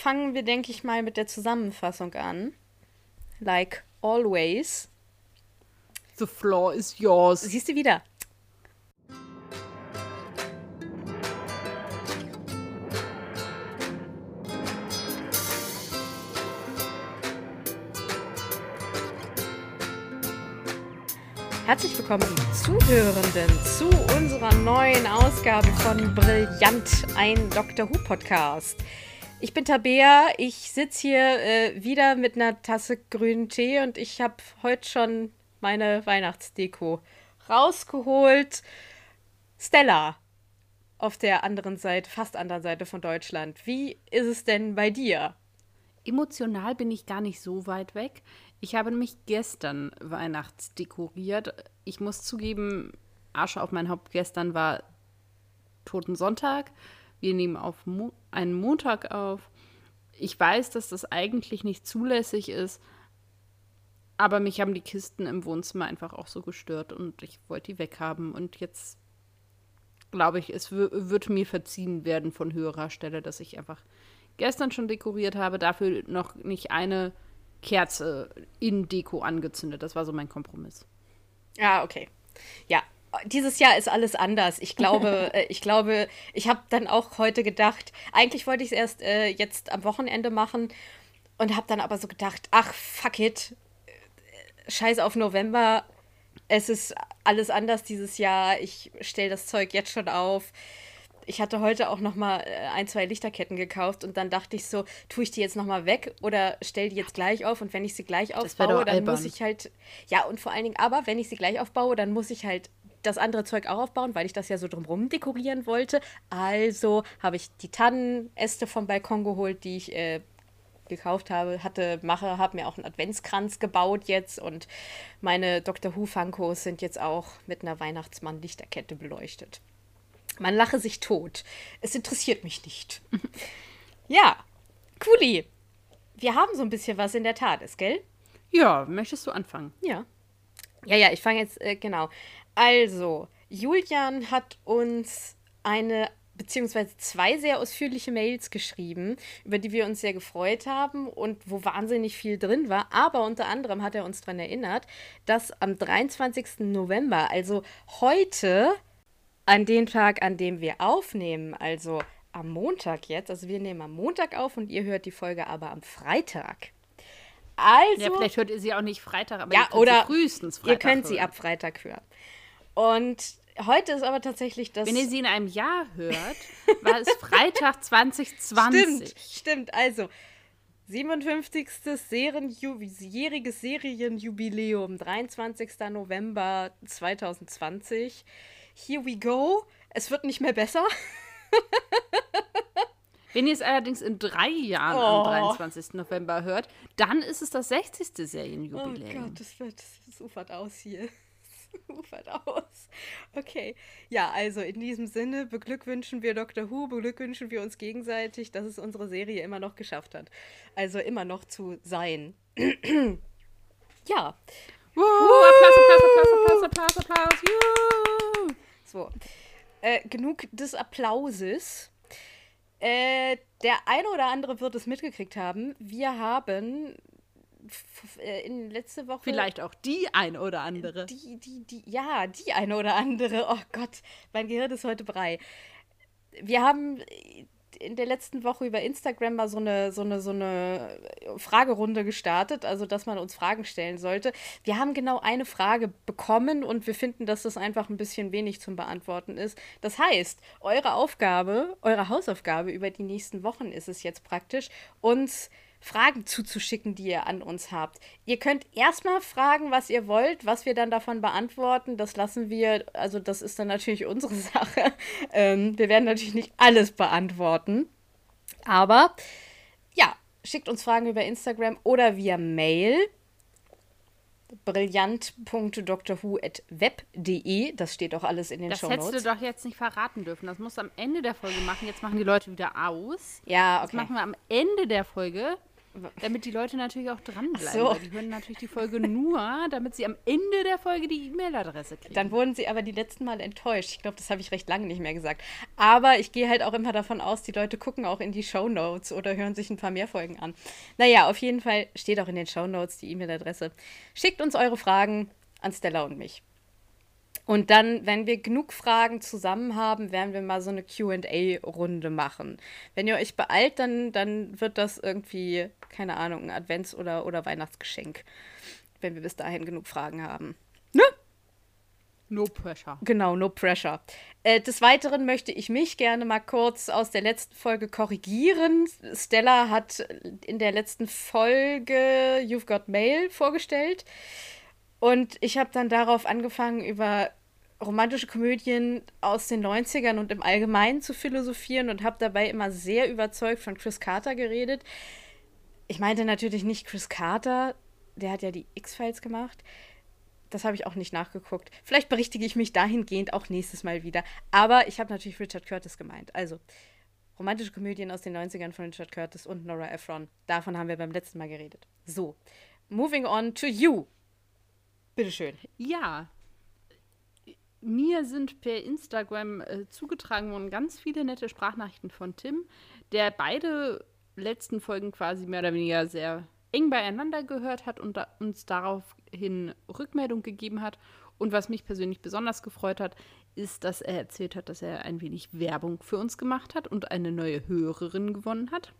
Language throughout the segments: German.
fangen wir, denke ich mal, mit der Zusammenfassung an. Like always. The floor is yours. Siehst du wieder? Herzlich willkommen, Zuhörenden, zu unserer neuen Ausgabe von Brillant, ein Doctor Who Podcast. Ich bin Tabea, ich sitze hier äh, wieder mit einer Tasse grünen Tee und ich habe heute schon meine Weihnachtsdeko rausgeholt. Stella auf der anderen Seite, fast anderen Seite von Deutschland. Wie ist es denn bei dir? Emotional bin ich gar nicht so weit weg. Ich habe nämlich gestern Weihnachtsdekoriert. Ich muss zugeben, Asche auf mein Haupt gestern war Toten Sonntag. Wir nehmen auf Mo einen Montag auf. Ich weiß, dass das eigentlich nicht zulässig ist, aber mich haben die Kisten im Wohnzimmer einfach auch so gestört und ich wollte die weghaben. Und jetzt glaube ich, es wird mir verziehen werden von höherer Stelle, dass ich einfach gestern schon dekoriert habe, dafür noch nicht eine Kerze in Deko angezündet. Das war so mein Kompromiss. Ja, okay. Ja, dieses Jahr ist alles anders. Ich glaube, äh, ich glaube, ich habe dann auch heute gedacht, eigentlich wollte ich es erst äh, jetzt am Wochenende machen und habe dann aber so gedacht, ach fuck it, scheiß auf November. Es ist alles anders dieses Jahr. Ich stelle das Zeug jetzt schon auf ich hatte heute auch noch mal äh, ein, zwei Lichterketten gekauft und dann dachte ich so, tue ich die jetzt noch mal weg oder stell die jetzt gleich auf und wenn ich sie gleich aufbaue, dann albern. muss ich halt ja und vor allen Dingen aber, wenn ich sie gleich aufbaue, dann muss ich halt das andere Zeug auch aufbauen, weil ich das ja so drumherum dekorieren wollte. Also habe ich die Tannenäste vom Balkon geholt, die ich äh, gekauft habe, hatte, mache, habe mir auch einen Adventskranz gebaut jetzt und meine Dr. Who Funkos sind jetzt auch mit einer Weihnachtsmann-Lichterkette beleuchtet. Man lache sich tot. Es interessiert mich nicht. ja, Kuli. Wir haben so ein bisschen was in der Tat, ist, gell? Ja, möchtest du anfangen? Ja. Ja, ja, ich fange jetzt, äh, genau. Also, Julian hat uns eine beziehungsweise zwei sehr ausführliche Mails geschrieben, über die wir uns sehr gefreut haben und wo wahnsinnig viel drin war. Aber unter anderem hat er uns daran erinnert, dass am 23. November, also heute, an den Tag, an dem wir aufnehmen, also am Montag jetzt, also wir nehmen am Montag auf und ihr hört die Folge aber am Freitag. Also, ja, vielleicht hört ihr sie auch nicht Freitag, aber ja, oder frühestens Freitag. Ihr könnt hören. sie ab Freitag hören. Und heute ist aber tatsächlich das. Wenn ihr sie in einem Jahr hört, war es Freitag 2020. Stimmt, stimmt. Also 57. Serienjähriges Serienjubiläum, 23. November 2020 here we go. Es wird nicht mehr besser. Wenn ihr es allerdings in drei Jahren oh. am 23. November hört, dann ist es das 60. Serienjubiläum. Oh Gott, das, wird, das ufert aus hier. Ufert aus. Okay. Ja, also in diesem Sinne beglückwünschen wir Dr. Who, beglückwünschen wir uns gegenseitig, dass es unsere Serie immer noch geschafft hat. Also immer noch zu sein. ja. Woo, Applaus, Applaus, Applaus, Applaus, Applaus, Applaus. So. Äh, genug des Applauses. Äh, der eine oder andere wird es mitgekriegt haben. Wir haben in letzte Woche. Vielleicht auch die eine oder andere. Die, die, die, ja, die eine oder andere. Oh Gott, mein Gehirn ist heute brei. Wir haben in der letzten Woche über Instagram mal so eine, so eine, so eine Fragerunde gestartet, also dass man uns Fragen stellen sollte. Wir haben genau eine Frage bekommen und wir finden, dass das einfach ein bisschen wenig zum Beantworten ist. Das heißt, eure Aufgabe, eure Hausaufgabe über die nächsten Wochen ist es jetzt praktisch, uns Fragen zuzuschicken, die ihr an uns habt. Ihr könnt erstmal fragen, was ihr wollt, was wir dann davon beantworten. Das lassen wir, also das ist dann natürlich unsere Sache. Ähm, wir werden natürlich nicht alles beantworten. Aber ja, schickt uns Fragen über Instagram oder via Mail brillant.drwho.web.de. Das steht auch alles in den Show Notes. Das hättest du doch jetzt nicht verraten dürfen. Das musst du am Ende der Folge machen. Jetzt machen die Leute wieder aus. Ja, okay. Das machen wir am Ende der Folge. Damit die Leute natürlich auch dranbleiben. so. Die hören natürlich die Folge nur, damit sie am Ende der Folge die E-Mail-Adresse kriegen. Dann wurden sie aber die letzten Mal enttäuscht. Ich glaube, das habe ich recht lange nicht mehr gesagt. Aber ich gehe halt auch immer davon aus, die Leute gucken auch in die Show Notes oder hören sich ein paar mehr Folgen an. Naja, auf jeden Fall steht auch in den Show Notes die E-Mail-Adresse. Schickt uns eure Fragen an Stella und mich. Und dann, wenn wir genug Fragen zusammen haben, werden wir mal so eine QA-Runde machen. Wenn ihr euch beeilt, dann, dann wird das irgendwie, keine Ahnung, ein Advents- oder, oder Weihnachtsgeschenk. Wenn wir bis dahin genug Fragen haben. Ne? No pressure. Genau, no pressure. Äh, des Weiteren möchte ich mich gerne mal kurz aus der letzten Folge korrigieren. Stella hat in der letzten Folge You've Got Mail vorgestellt. Und ich habe dann darauf angefangen, über romantische Komödien aus den 90ern und im Allgemeinen zu philosophieren und habe dabei immer sehr überzeugt von Chris Carter geredet. Ich meinte natürlich nicht Chris Carter, der hat ja die X-Files gemacht. Das habe ich auch nicht nachgeguckt. Vielleicht berichtige ich mich dahingehend auch nächstes Mal wieder. Aber ich habe natürlich Richard Curtis gemeint. Also, romantische Komödien aus den 90ern von Richard Curtis und Nora Ephron. Davon haben wir beim letzten Mal geredet. So, moving on to you. Bitteschön. Ja. Mir sind per Instagram äh, zugetragen worden ganz viele nette Sprachnachrichten von Tim, der beide letzten Folgen quasi mehr oder weniger sehr eng beieinander gehört hat und da, uns daraufhin Rückmeldung gegeben hat. Und was mich persönlich besonders gefreut hat, ist, dass er erzählt hat, dass er ein wenig Werbung für uns gemacht hat und eine neue Hörerin gewonnen hat.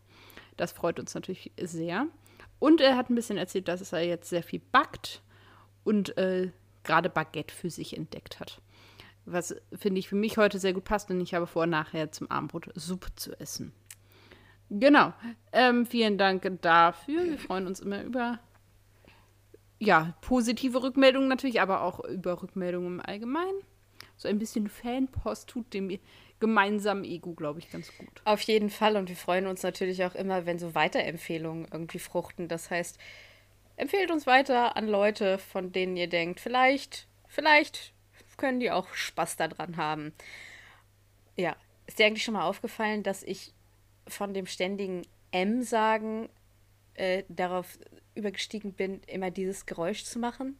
Das freut uns natürlich sehr. Und er hat ein bisschen erzählt, dass er jetzt sehr viel backt und äh, gerade Baguette für sich entdeckt hat. Was finde ich für mich heute sehr gut passt, denn ich habe vor, nachher zum Abendbrot Suppe zu essen. Genau. Ähm, vielen Dank dafür. Wir freuen uns immer über ja, positive Rückmeldungen natürlich, aber auch über Rückmeldungen im Allgemeinen. So ein bisschen Fanpost tut dem gemeinsamen Ego, glaube ich, ganz gut. Auf jeden Fall. Und wir freuen uns natürlich auch immer, wenn so Weiterempfehlungen irgendwie fruchten. Das heißt, empfehlt uns weiter an Leute, von denen ihr denkt, vielleicht, vielleicht können die auch Spaß daran haben. Ja, ist dir eigentlich schon mal aufgefallen, dass ich von dem ständigen M sagen äh, darauf übergestiegen bin, immer dieses Geräusch zu machen?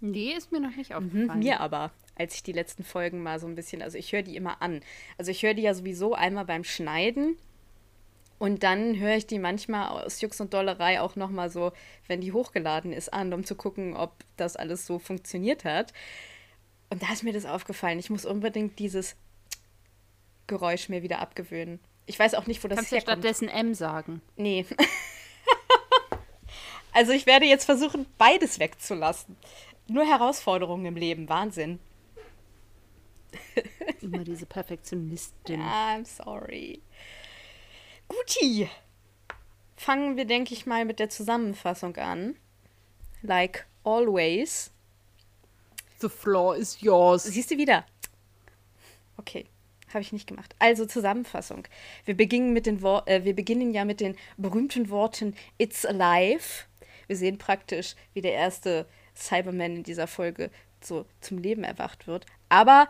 Nee, ist mir noch nicht Mhm, aufgefallen. mir aber, als ich die letzten Folgen mal so ein bisschen, also ich höre die immer an. Also ich höre die ja sowieso einmal beim Schneiden und dann höre ich die manchmal aus Jux und Dollerei auch nochmal so, wenn die hochgeladen ist, an, um zu gucken, ob das alles so funktioniert hat. Und da ist mir das aufgefallen. Ich muss unbedingt dieses Geräusch mir wieder abgewöhnen. Ich weiß auch nicht, wo das Kannst du herkommt. stattdessen M sagen. Nee. also ich werde jetzt versuchen, beides wegzulassen. Nur Herausforderungen im Leben, Wahnsinn. Immer diese Perfektionistin. I'm sorry. Guti. Fangen wir, denke ich mal, mit der Zusammenfassung an. Like always. The floor is yours. Siehst du wieder? Okay, habe ich nicht gemacht. Also Zusammenfassung. Wir beginnen, mit den Wor äh, wir beginnen ja mit den berühmten Worten It's alive. Wir sehen praktisch, wie der erste Cyberman in dieser Folge so zum Leben erwacht wird. Aber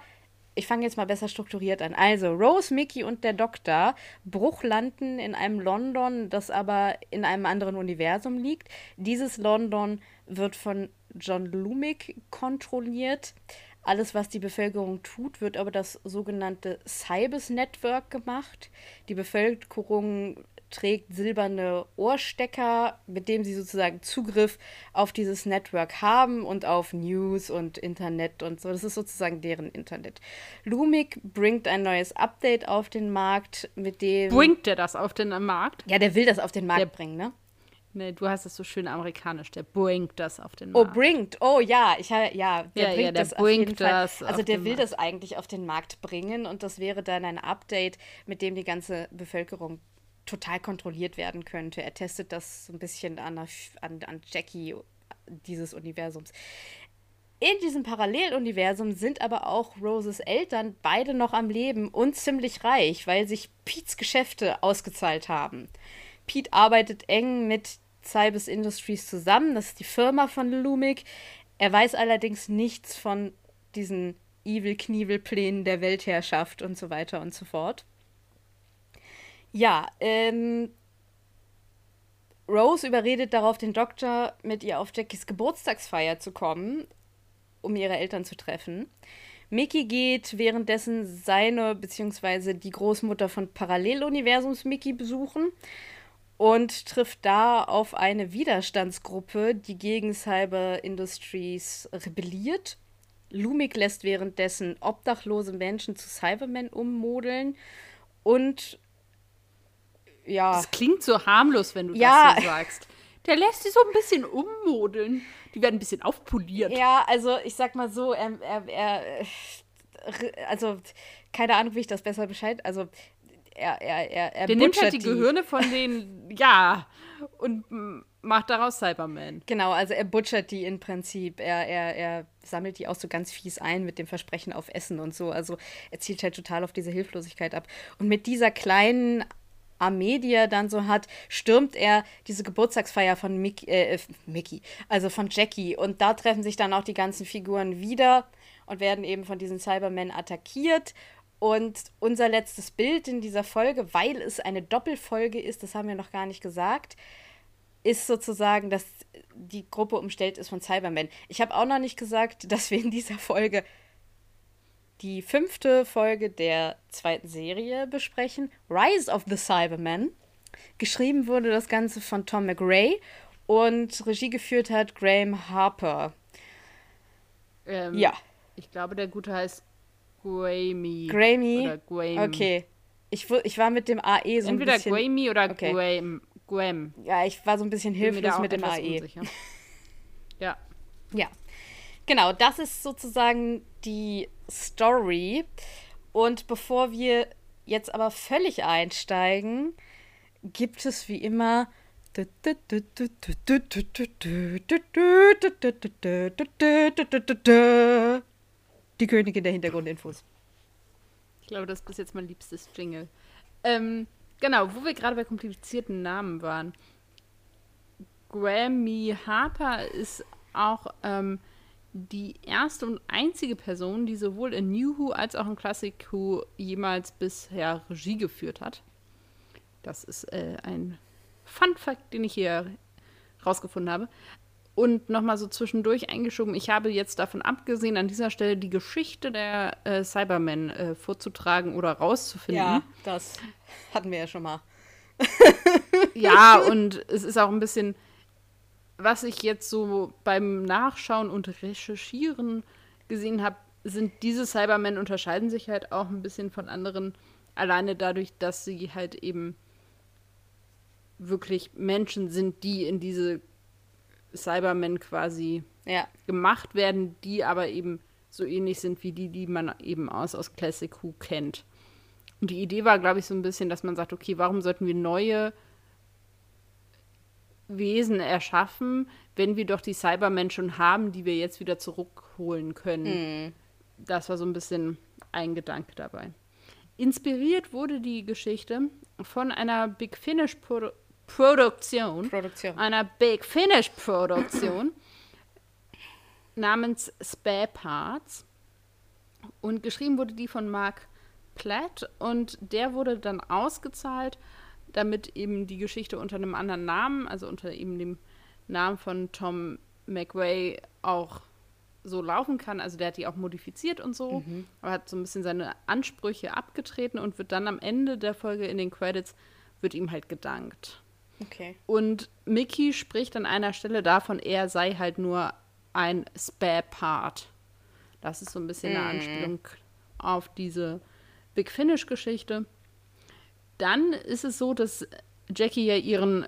ich fange jetzt mal besser strukturiert an. Also, Rose, Mickey und der Doktor Bruch landen in einem London, das aber in einem anderen Universum liegt. Dieses London wird von John Lumick kontrolliert. Alles, was die Bevölkerung tut, wird über das sogenannte Cybers Network gemacht. Die Bevölkerung trägt silberne Ohrstecker, mit dem sie sozusagen Zugriff auf dieses Network haben und auf News und Internet und so. Das ist sozusagen deren Internet. Lumik bringt ein neues Update auf den Markt, mit dem. Bringt der das auf den Markt? Ja, der will das auf den Markt Der- bringen, ne? Nee, du hast es so schön amerikanisch. Der bringt das auf den Oh, Markt. bringt. Oh ja, ich ja, der Ja, ja, bringt der das auf jeden bringt Fall. das Also der will Markt. das eigentlich auf den Markt bringen und das wäre dann ein Update, mit dem die ganze Bevölkerung total kontrolliert werden könnte. Er testet das so ein bisschen an, an, an Jackie dieses Universums. In diesem Paralleluniversum sind aber auch Roses Eltern beide noch am Leben und ziemlich reich, weil sich Pete's Geschäfte ausgezahlt haben. Pete arbeitet eng mit Cybers Industries zusammen, das ist die Firma von Lumik. Er weiß allerdings nichts von diesen Evil-Knievel-Plänen der Weltherrschaft und so weiter und so fort. Ja, ähm, Rose überredet darauf den Doktor, mit ihr auf Jackies Geburtstagsfeier zu kommen, um ihre Eltern zu treffen. Mickey geht währenddessen seine bzw. die Großmutter von Paralleluniversums Mickey besuchen und trifft da auf eine Widerstandsgruppe, die gegen Cyber Industries rebelliert. Lumik lässt währenddessen obdachlose Menschen zu Cybermen ummodeln und ja. Das klingt so harmlos, wenn du ja. das so sagst. Der lässt sie so ein bisschen ummodeln. Die werden ein bisschen aufpoliert. Ja, also ich sag mal so, er, er, er also keine Ahnung, wie ich das besser bescheid. Also er, er, er, er Der nimmt halt die, die Gehirne von denen, ja, und macht daraus Cyberman. Genau, also er butchert die im Prinzip. Er, er, er sammelt die auch so ganz fies ein mit dem Versprechen auf Essen und so. Also er zielt halt total auf diese Hilflosigkeit ab. Und mit dieser kleinen Armee, die er dann so hat, stürmt er diese Geburtstagsfeier von Mick, äh, Mickey, also von Jackie. Und da treffen sich dann auch die ganzen Figuren wieder und werden eben von diesen Cybermen attackiert. Und unser letztes Bild in dieser Folge, weil es eine Doppelfolge ist, das haben wir noch gar nicht gesagt, ist sozusagen, dass die Gruppe umstellt ist von Cybermen. Ich habe auch noch nicht gesagt, dass wir in dieser Folge die fünfte Folge der zweiten Serie besprechen, Rise of the Cybermen. Geschrieben wurde das Ganze von Tom McRae und Regie geführt hat Graham Harper. Ähm, ja. Ich glaube, der Gute heißt? Oder Guam. Okay. Ich, ich war mit dem AE so Entweder ein bisschen... Entweder Grammy oder okay. Guam. Guam. Ja, ich war so ein bisschen hilflos mit dem AE. Unsicher. Ja. Ja. Genau, das ist sozusagen die Story. Und bevor wir jetzt aber völlig einsteigen, gibt es wie immer die Königin der Hintergrundinfos. Ich glaube, das ist bis jetzt mein liebstes Jingle. Ähm, genau, wo wir gerade bei komplizierten Namen waren. Grammy Harper ist auch ähm, die erste und einzige Person, die sowohl in New Who als auch in Classic Who jemals bisher Regie geführt hat. Das ist äh, ein Fun Fact, den ich hier rausgefunden habe. Und nochmal so zwischendurch eingeschoben, ich habe jetzt davon abgesehen, an dieser Stelle die Geschichte der äh, Cybermen äh, vorzutragen oder rauszufinden. Ja, das hatten wir ja schon mal. ja, und es ist auch ein bisschen was ich jetzt so beim Nachschauen und Recherchieren gesehen habe, sind diese Cybermen unterscheiden sich halt auch ein bisschen von anderen, alleine dadurch, dass sie halt eben wirklich Menschen sind, die in diese Cybermen quasi ja. gemacht werden, die aber eben so ähnlich sind wie die, die man eben aus, aus Classic Who kennt. Und die Idee war, glaube ich, so ein bisschen, dass man sagt, okay, warum sollten wir neue Wesen erschaffen, wenn wir doch die Cybermen schon haben, die wir jetzt wieder zurückholen können. Mm. Das war so ein bisschen ein Gedanke dabei. Inspiriert wurde die Geschichte von einer Big Finish Pro Produktion, Produktion, einer Big Finish Produktion namens Spare Parts. Und geschrieben wurde die von Mark Platt und der wurde dann ausgezahlt damit eben die Geschichte unter einem anderen Namen, also unter eben dem Namen von Tom McRae auch so laufen kann. Also der hat die auch modifiziert und so, mhm. aber hat so ein bisschen seine Ansprüche abgetreten und wird dann am Ende der Folge in den Credits wird ihm halt gedankt. Okay. Und Mickey spricht an einer Stelle davon, er sei halt nur ein Spare Part. Das ist so ein bisschen mhm. eine Anspielung auf diese Big Finish Geschichte dann ist es so, dass Jackie ja ihren,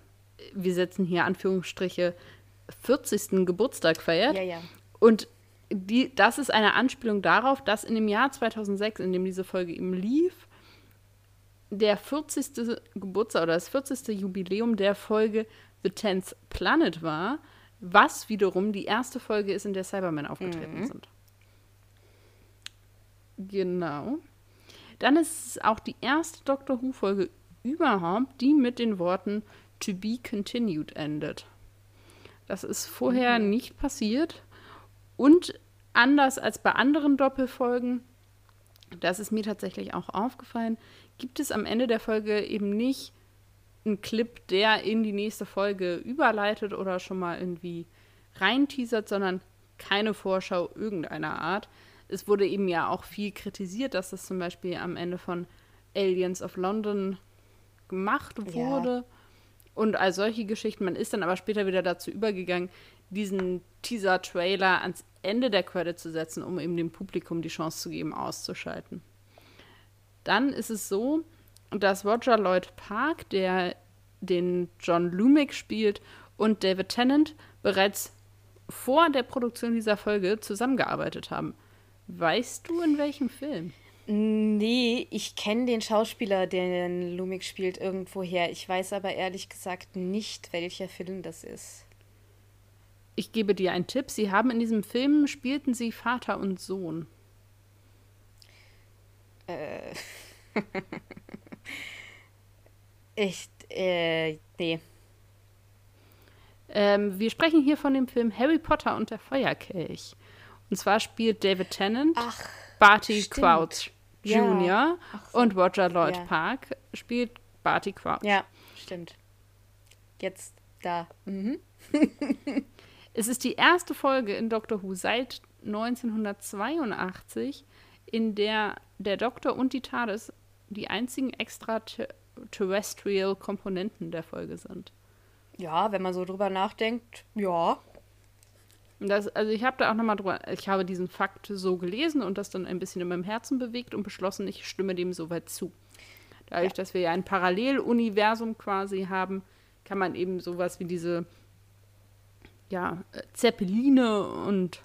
wir setzen hier Anführungsstriche, 40. Geburtstag feiert. Ja, ja. Und die, das ist eine Anspielung darauf, dass in dem Jahr 2006, in dem diese Folge eben lief, der 40. Geburtstag oder das 40. Jubiläum der Folge The Tenth Planet war, was wiederum die erste Folge ist, in der Cybermen aufgetreten mhm. sind. Genau. Dann ist es auch die erste Doctor Who-Folge überhaupt, die mit den Worten To be continued endet. Das ist vorher mhm. nicht passiert. Und anders als bei anderen Doppelfolgen, das ist mir tatsächlich auch aufgefallen, gibt es am Ende der Folge eben nicht ein Clip, der in die nächste Folge überleitet oder schon mal irgendwie reinteasert, sondern keine Vorschau irgendeiner Art. Es wurde eben ja auch viel kritisiert, dass das zum Beispiel am Ende von Aliens of London gemacht wurde. Ja. Und all solche Geschichten. Man ist dann aber später wieder dazu übergegangen, diesen Teaser-Trailer ans Ende der Credit zu setzen, um eben dem Publikum die Chance zu geben, auszuschalten. Dann ist es so, dass Roger Lloyd Park, der den John Lumick spielt, und David Tennant bereits vor der Produktion dieser Folge zusammengearbeitet haben. Weißt du, in welchem Film? Nee, ich kenne den Schauspieler, den Lumick spielt, irgendwoher. Ich weiß aber ehrlich gesagt nicht, welcher Film das ist. Ich gebe dir einen Tipp. Sie haben in diesem Film, spielten sie Vater und Sohn. Äh. ich, äh, nee. Ähm, wir sprechen hier von dem Film Harry Potter und der Feuerkelch. Und zwar spielt David Tennant, Ach, Barty stimmt. Crouch Jr. Ja. So. und Roger Lloyd ja. Park spielt Barty Crouch. Ja, stimmt. Jetzt da. Mhm. es ist die erste Folge in Doctor Who seit 1982, in der der Doktor und die TARDIS die einzigen extraterrestrial Komponenten der Folge sind. Ja, wenn man so drüber nachdenkt, ja. Das, also ich habe da auch nochmal drüber, ich habe diesen Fakt so gelesen und das dann ein bisschen in meinem Herzen bewegt und beschlossen, ich stimme dem soweit zu. Dadurch, ja. dass wir ja ein Paralleluniversum quasi haben, kann man eben sowas wie diese ja, Zeppeline und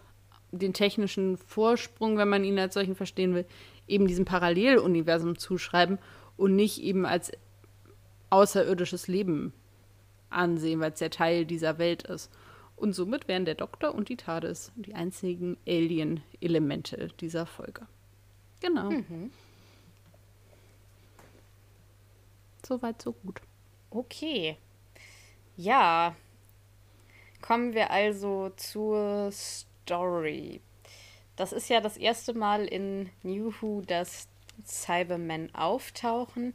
den technischen Vorsprung, wenn man ihn als solchen verstehen will, eben diesem Paralleluniversum zuschreiben und nicht eben als außerirdisches Leben ansehen, weil es ja Teil dieser Welt ist. Und somit wären der Doktor und die TARDIS die einzigen Alien-Elemente dieser Folge. Genau. Mhm. Soweit, so gut. Okay. Ja. Kommen wir also zur Story. Das ist ja das erste Mal in New Who, dass Cybermen auftauchen.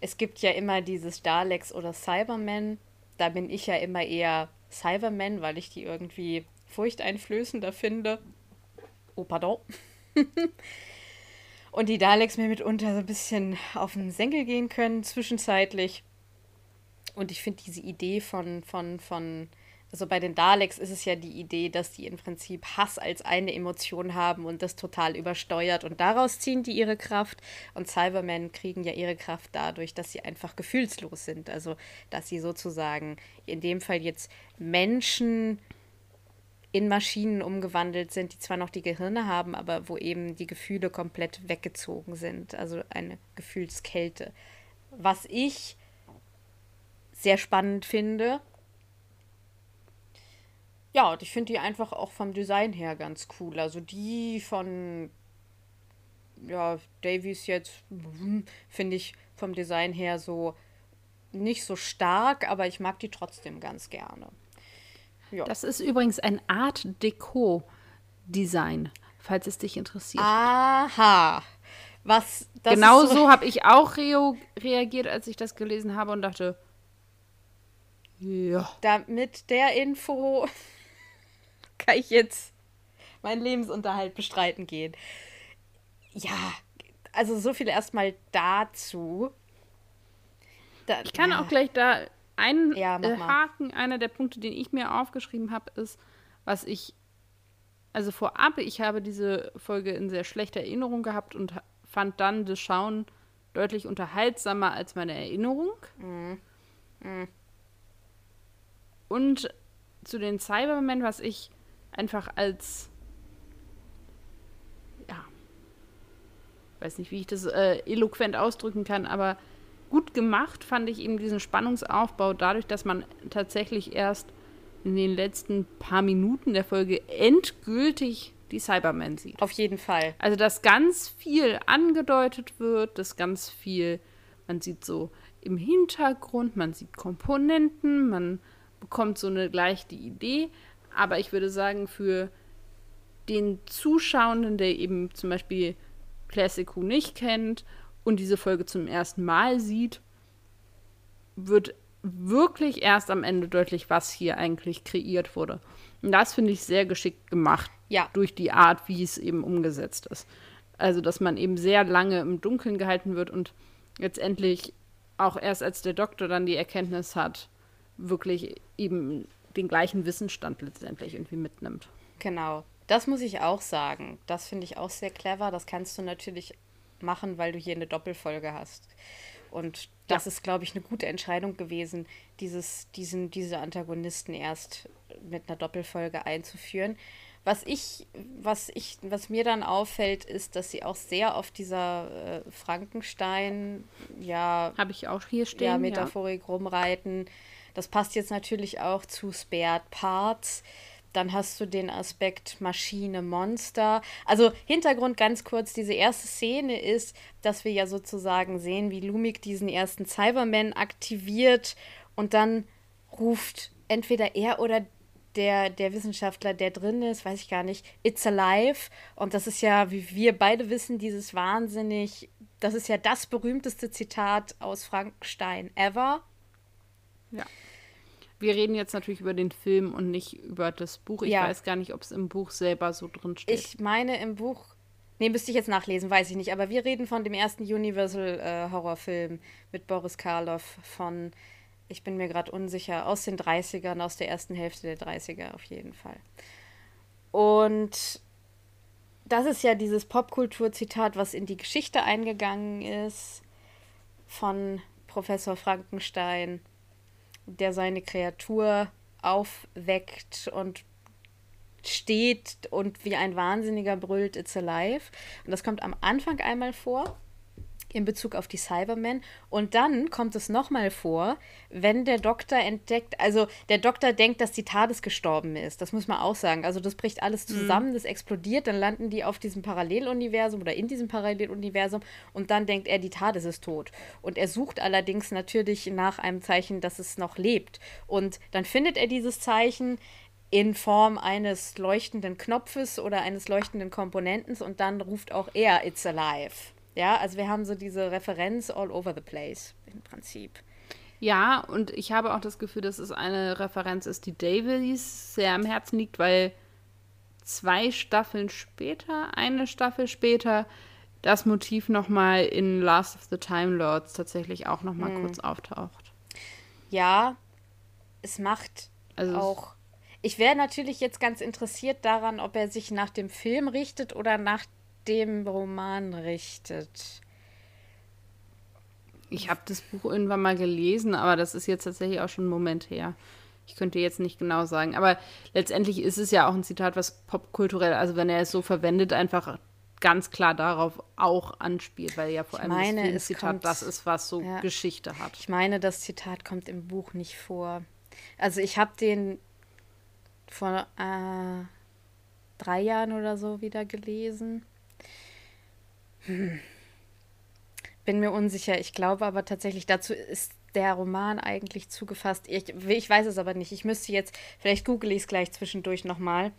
Es gibt ja immer dieses Daleks oder Cybermen da bin ich ja immer eher Cyberman, weil ich die irgendwie furchteinflößender finde. Oh, pardon. und die Daleks mir mitunter so ein bisschen auf den Senkel gehen können, zwischenzeitlich. Und ich finde diese Idee von, von, von also bei den Daleks ist es ja die Idee, dass die im Prinzip Hass als eine Emotion haben und das total übersteuert und daraus ziehen die ihre Kraft. Und Cybermen kriegen ja ihre Kraft dadurch, dass sie einfach gefühlslos sind. Also, dass sie sozusagen in dem Fall jetzt Menschen in Maschinen umgewandelt sind, die zwar noch die Gehirne haben, aber wo eben die Gefühle komplett weggezogen sind. Also eine Gefühlskälte. Was ich sehr spannend finde, ja, und ich finde die einfach auch vom Design her ganz cool. Also die von ja, Davies jetzt hm, finde ich vom Design her so nicht so stark, aber ich mag die trotzdem ganz gerne. Ja. Das ist übrigens ein Art Deco Design, falls es dich interessiert. Aha. Was genau so, so habe ich auch re reagiert, als ich das gelesen habe und dachte, ja. Damit der Info kann ich jetzt meinen Lebensunterhalt bestreiten gehen. Ja, also so viel erstmal dazu. Da, ich kann ja. auch gleich da einen ja, äh, Haken, einer der Punkte, den ich mir aufgeschrieben habe, ist, was ich, also vorab, ich habe diese Folge in sehr schlechter Erinnerung gehabt und fand dann das Schauen deutlich unterhaltsamer als meine Erinnerung. Mhm. Mhm. Und zu den Cybermen, was ich einfach als ja, weiß nicht, wie ich das äh, eloquent ausdrücken kann, aber gut gemacht fand ich eben diesen Spannungsaufbau dadurch, dass man tatsächlich erst in den letzten paar Minuten der Folge endgültig die Cybermen sieht. Auf jeden Fall. Also, dass ganz viel angedeutet wird, dass ganz viel, man sieht so im Hintergrund, man sieht Komponenten, man bekommt so eine gleich die Idee, aber ich würde sagen, für den Zuschauenden, der eben zum Beispiel Classic Who nicht kennt und diese Folge zum ersten Mal sieht, wird wirklich erst am Ende deutlich, was hier eigentlich kreiert wurde. Und das finde ich sehr geschickt gemacht. Ja. Durch die Art, wie es eben umgesetzt ist. Also, dass man eben sehr lange im Dunkeln gehalten wird und letztendlich auch erst als der Doktor dann die Erkenntnis hat, wirklich eben den gleichen Wissensstand letztendlich irgendwie mitnimmt. Genau. Das muss ich auch sagen. Das finde ich auch sehr clever. Das kannst du natürlich machen, weil du hier eine Doppelfolge hast. Und das ja. ist, glaube ich, eine gute Entscheidung gewesen, dieses, diesen, diese Antagonisten erst mit einer Doppelfolge einzuführen. Was ich, was ich, was mir dann auffällt, ist, dass sie auch sehr auf dieser äh, Frankenstein, ja, habe ich auch hier stehen, ja, Metaphorik ja. rumreiten. Das passt jetzt natürlich auch zu Spared Parts. Dann hast du den Aspekt Maschine, Monster. Also Hintergrund ganz kurz, diese erste Szene ist, dass wir ja sozusagen sehen, wie Lumik diesen ersten Cyberman aktiviert und dann ruft entweder er oder der, der Wissenschaftler, der drin ist, weiß ich gar nicht, It's Alive. Und das ist ja, wie wir beide wissen, dieses wahnsinnig, das ist ja das berühmteste Zitat aus Frankenstein ever. Ja. Wir reden jetzt natürlich über den Film und nicht über das Buch. Ich ja. weiß gar nicht, ob es im Buch selber so drin steht. Ich meine im Buch, nee, müsste ich jetzt nachlesen, weiß ich nicht. Aber wir reden von dem ersten Universal äh, mit Boris Karloff von, ich bin mir gerade unsicher, aus den 30ern, aus der ersten Hälfte der 30er auf jeden Fall. Und das ist ja dieses Popkultur-Zitat, was in die Geschichte eingegangen ist von Professor Frankenstein der seine Kreatur aufweckt und steht und wie ein Wahnsinniger brüllt, It's alive. Und das kommt am Anfang einmal vor in Bezug auf die Cybermen. Und dann kommt es nochmal vor, wenn der Doktor entdeckt, also der Doktor denkt, dass die TARDIS gestorben ist. Das muss man auch sagen. Also das bricht alles mhm. zusammen, mhm. das explodiert, dann landen die auf diesem Paralleluniversum oder in diesem Paralleluniversum und dann denkt er, die TARDIS ist tot. Und er sucht allerdings natürlich nach einem Zeichen, dass es noch lebt. Und dann findet er dieses Zeichen in Form eines leuchtenden Knopfes oder eines leuchtenden Komponentens und dann ruft auch er It's Alive. Ja, also wir haben so diese Referenz all over the place im Prinzip. Ja, und ich habe auch das Gefühl, dass es eine Referenz ist, die Davies sehr am Herzen liegt, weil zwei Staffeln später, eine Staffel später, das Motiv nochmal in Last of the Time Lords tatsächlich auch nochmal hm. kurz auftaucht. Ja, es macht also auch. Ich wäre natürlich jetzt ganz interessiert daran, ob er sich nach dem Film richtet oder nach dem Roman richtet. Ich habe das Buch irgendwann mal gelesen, aber das ist jetzt tatsächlich auch schon einen Moment her. Ich könnte jetzt nicht genau sagen. Aber letztendlich ist es ja auch ein Zitat, was popkulturell, also wenn er es so verwendet, einfach ganz klar darauf auch anspielt, weil ja vor allem meine, das Zitat kommt, das ist, was so ja, Geschichte hat. Ich meine, das Zitat kommt im Buch nicht vor. Also ich habe den vor äh, drei Jahren oder so wieder gelesen. Hm. Bin mir unsicher. Ich glaube aber tatsächlich, dazu ist der Roman eigentlich zugefasst. Ich, ich weiß es aber nicht. Ich müsste jetzt, vielleicht google ich es gleich zwischendurch nochmal.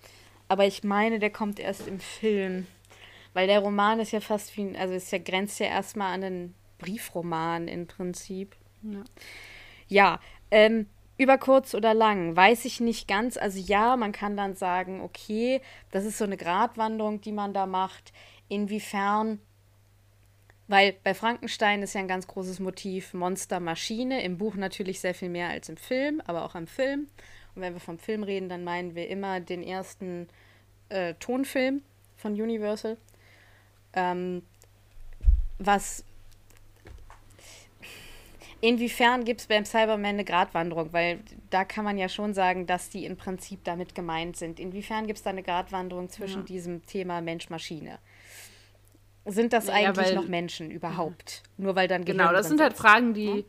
Aber ich meine, der kommt erst im Film. Weil der Roman ist ja fast wie ein, also es ja, grenzt ja erstmal an einen Briefroman im Prinzip. Ja, ja ähm, über kurz oder lang, weiß ich nicht ganz. Also ja, man kann dann sagen, okay, das ist so eine Gratwanderung, die man da macht. Inwiefern weil bei Frankenstein ist ja ein ganz großes Motiv Monster-Maschine. Im Buch natürlich sehr viel mehr als im Film, aber auch im Film. Und wenn wir vom Film reden, dann meinen wir immer den ersten äh, Tonfilm von Universal. Ähm, was. Inwiefern gibt es beim Cyberman eine Gratwanderung? Weil da kann man ja schon sagen, dass die im Prinzip damit gemeint sind. Inwiefern gibt es da eine Gratwanderung zwischen ja. diesem Thema Mensch-Maschine? Sind das naja, eigentlich weil, noch Menschen überhaupt? Nur weil dann Gehirn Genau, das sind halt Fragen, die ja?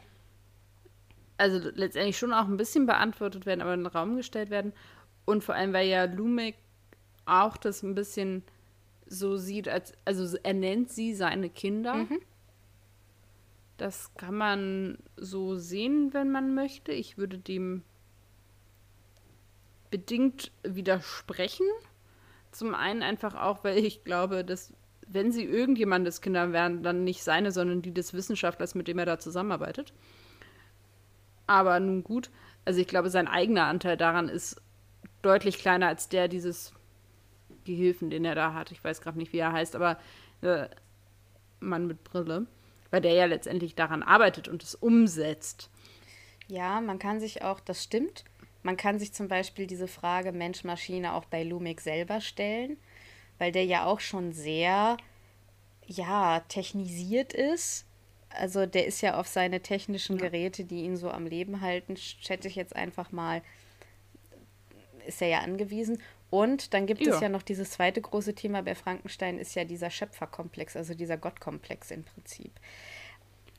also letztendlich schon auch ein bisschen beantwortet werden, aber in den Raum gestellt werden. Und vor allem, weil ja Lumek auch das ein bisschen so sieht, als also er nennt sie seine Kinder. Mhm. Das kann man so sehen, wenn man möchte. Ich würde dem bedingt widersprechen. Zum einen einfach auch, weil ich glaube, dass wenn sie irgendjemandes Kinder wären, dann nicht seine, sondern die des Wissenschaftlers, mit dem er da zusammenarbeitet. Aber nun gut, also ich glaube, sein eigener Anteil daran ist deutlich kleiner als der dieses Gehilfen, den er da hat. Ich weiß gerade nicht, wie er heißt, aber äh, Mann mit Brille, weil der ja letztendlich daran arbeitet und es umsetzt. Ja, man kann sich auch, das stimmt, man kann sich zum Beispiel diese Frage Mensch-Maschine auch bei Lumik selber stellen, weil der ja auch schon sehr, ja, technisiert ist. Also der ist ja auf seine technischen Geräte, die ihn so am Leben halten, schätze ich jetzt einfach mal, ist er ja angewiesen. Und dann gibt ja. es ja noch dieses zweite große Thema bei Frankenstein, ist ja dieser Schöpferkomplex, also dieser Gottkomplex im Prinzip.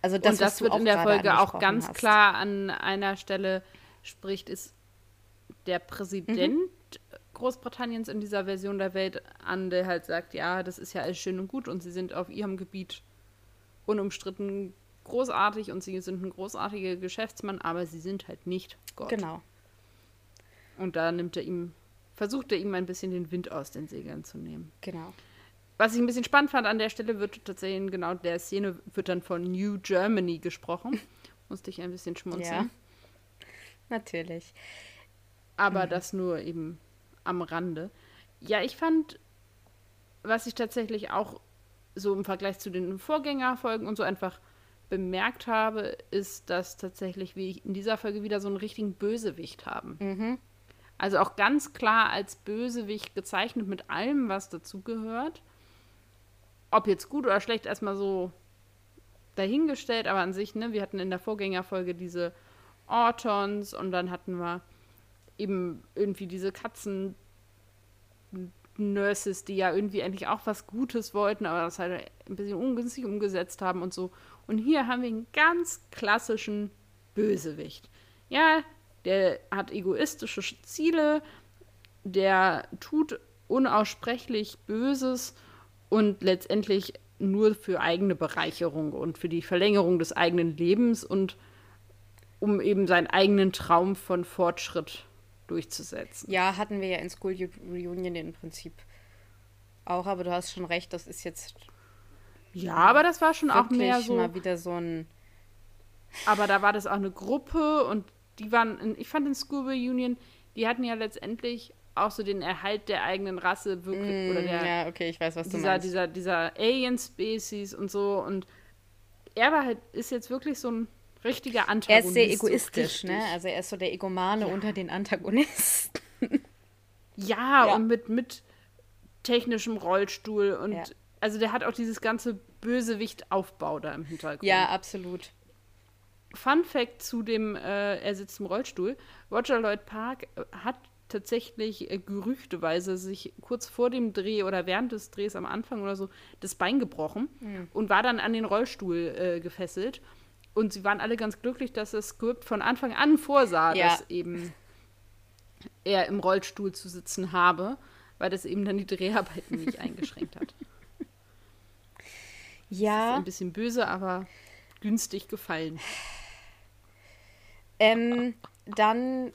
Also das, Und das wird in der Folge auch ganz hast. klar an einer Stelle spricht, ist der Präsident mhm. Großbritanniens in dieser Version der Welt an, der halt sagt, ja, das ist ja alles schön und gut und sie sind auf ihrem Gebiet unumstritten großartig und sie sind ein großartiger Geschäftsmann, aber sie sind halt nicht Gott. Genau. Und da nimmt er ihm, versucht er ihm ein bisschen den Wind aus den Segeln zu nehmen. Genau. Was ich ein bisschen spannend fand an der Stelle, wird tatsächlich genau der Szene wird dann von New Germany gesprochen. Musste ich ein bisschen schmunzeln. Ja, natürlich. Aber mhm. das nur eben am Rande. Ja, ich fand, was ich tatsächlich auch so im Vergleich zu den Vorgängerfolgen und so einfach bemerkt habe, ist, dass tatsächlich wir in dieser Folge wieder so einen richtigen Bösewicht haben. Mhm. Also auch ganz klar als Bösewicht gezeichnet mit allem, was dazugehört. Ob jetzt gut oder schlecht, erstmal so dahingestellt, aber an sich, ne, wir hatten in der Vorgängerfolge diese Ortons und dann hatten wir eben irgendwie diese Katzen Nurses, die ja irgendwie eigentlich auch was Gutes wollten, aber das halt ein bisschen ungünstig umgesetzt haben und so. Und hier haben wir einen ganz klassischen Bösewicht. Ja, der hat egoistische Ziele, der tut unaussprechlich Böses und letztendlich nur für eigene Bereicherung und für die Verlängerung des eigenen Lebens und um eben seinen eigenen Traum von Fortschritt durchzusetzen. Ja, hatten wir ja in School Reunion im Prinzip auch, aber du hast schon recht, das ist jetzt. Ja, aber das war schon auch mehr so. mal wieder so ein. Aber da war das auch eine Gruppe und die waren, in, ich fand in School Reunion, die hatten ja letztendlich auch so den Erhalt der eigenen Rasse wirklich mm, oder der ja okay ich weiß was dieser, du meinst dieser dieser Alien Species und so und er war halt ist jetzt wirklich so ein richtiger Antagonist. Er ist sehr egoistisch, so ne? Also er ist so der Egomane ja. unter den Antagonisten. ja, ja, und mit, mit technischem Rollstuhl und ja. also der hat auch dieses ganze Bösewicht-Aufbau da im Hintergrund. Ja, absolut. Fun Fact zu dem, äh, er sitzt im Rollstuhl. Roger Lloyd Park äh, hat tatsächlich äh, gerüchteweise sich kurz vor dem Dreh oder während des Drehs am Anfang oder so das Bein gebrochen mhm. und war dann an den Rollstuhl äh, gefesselt. Und sie waren alle ganz glücklich, dass das Skript von Anfang an vorsah, ja. dass eben er im Rollstuhl zu sitzen habe, weil das eben dann die Dreharbeiten nicht eingeschränkt hat. Ja. Das ist ein bisschen böse, aber günstig gefallen. Ähm, dann,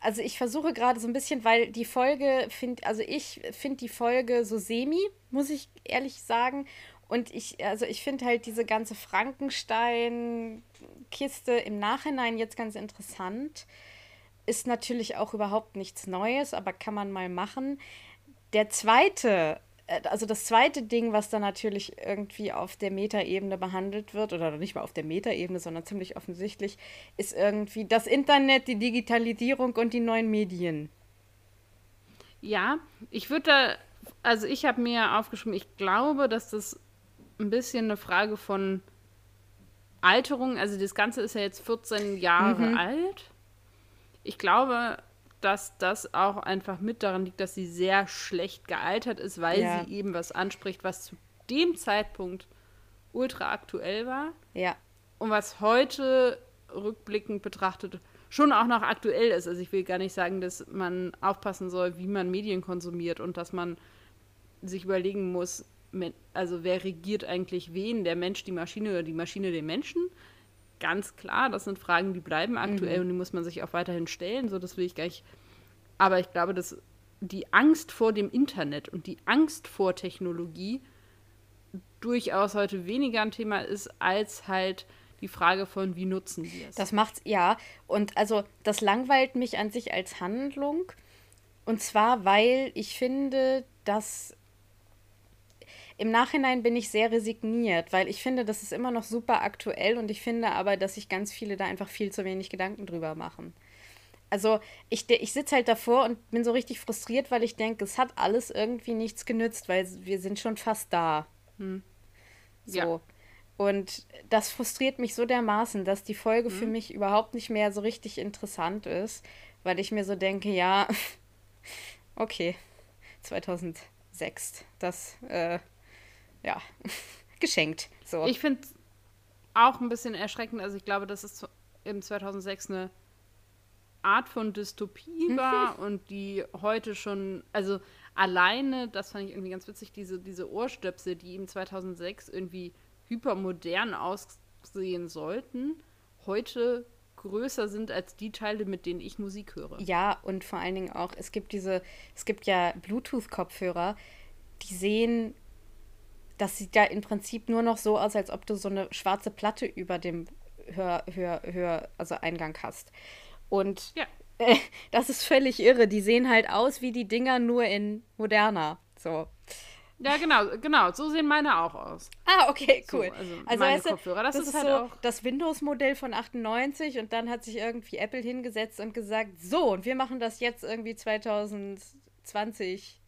also ich versuche gerade so ein bisschen, weil die Folge finde, also ich finde die Folge so semi, muss ich ehrlich sagen. Und ich, also ich finde halt diese ganze Frankenstein-Kiste im Nachhinein jetzt ganz interessant. Ist natürlich auch überhaupt nichts Neues, aber kann man mal machen. Der zweite, äh, also das zweite Ding, was da natürlich irgendwie auf der Metaebene behandelt wird, oder nicht mal auf der Metaebene, sondern ziemlich offensichtlich, ist irgendwie das Internet, die Digitalisierung und die neuen Medien. Ja, ich würde da, also ich habe mir aufgeschrieben, ich glaube, dass das ein bisschen eine Frage von Alterung. Also das Ganze ist ja jetzt 14 Jahre mhm. alt. Ich glaube, dass das auch einfach mit daran liegt, dass sie sehr schlecht gealtert ist, weil ja. sie eben was anspricht, was zu dem Zeitpunkt ultra aktuell war. Ja. Und was heute rückblickend betrachtet schon auch noch aktuell ist. Also ich will gar nicht sagen, dass man aufpassen soll, wie man Medien konsumiert und dass man sich überlegen muss, also wer regiert eigentlich wen, der Mensch die Maschine oder die Maschine den Menschen? Ganz klar, das sind Fragen, die bleiben aktuell mhm. und die muss man sich auch weiterhin stellen, so das will ich gar nicht. Aber ich glaube, dass die Angst vor dem Internet und die Angst vor Technologie durchaus heute weniger ein Thema ist, als halt die Frage von, wie nutzen wir es. Das macht's, ja. Und also, das langweilt mich an sich als Handlung. Und zwar, weil ich finde, dass im Nachhinein bin ich sehr resigniert, weil ich finde, das ist immer noch super aktuell und ich finde aber, dass sich ganz viele da einfach viel zu wenig Gedanken drüber machen. Also ich, ich sitze halt davor und bin so richtig frustriert, weil ich denke, es hat alles irgendwie nichts genützt, weil wir sind schon fast da. Hm. So. Ja. Und das frustriert mich so dermaßen, dass die Folge hm. für mich überhaupt nicht mehr so richtig interessant ist, weil ich mir so denke, ja, okay, 2006, das, äh, ja, geschenkt. So. Ich finde es auch ein bisschen erschreckend. Also ich glaube, dass es im 2006 eine Art von Dystopie mhm. war und die heute schon, also alleine, das fand ich irgendwie ganz witzig, diese, diese Ohrstöpsel, die im 2006 irgendwie hypermodern aussehen sollten, heute größer sind als die Teile, mit denen ich Musik höre. Ja, und vor allen Dingen auch, es gibt diese, es gibt ja Bluetooth-Kopfhörer, die sehen das sieht ja im Prinzip nur noch so aus, als ob du so eine schwarze Platte über dem Hör, Hör, Hör, also Eingang hast. Und ja. äh, das ist völlig irre. Die sehen halt aus wie die Dinger nur in moderner. So. Ja, genau, genau. So sehen meine auch aus. Ah, okay, cool. So, also, also meine weißt du, Kopfhörer. Das, das ist, ist, halt so auch das Windows-Modell von 98 und dann hat sich irgendwie Apple hingesetzt und gesagt, so, und wir machen das jetzt irgendwie 2020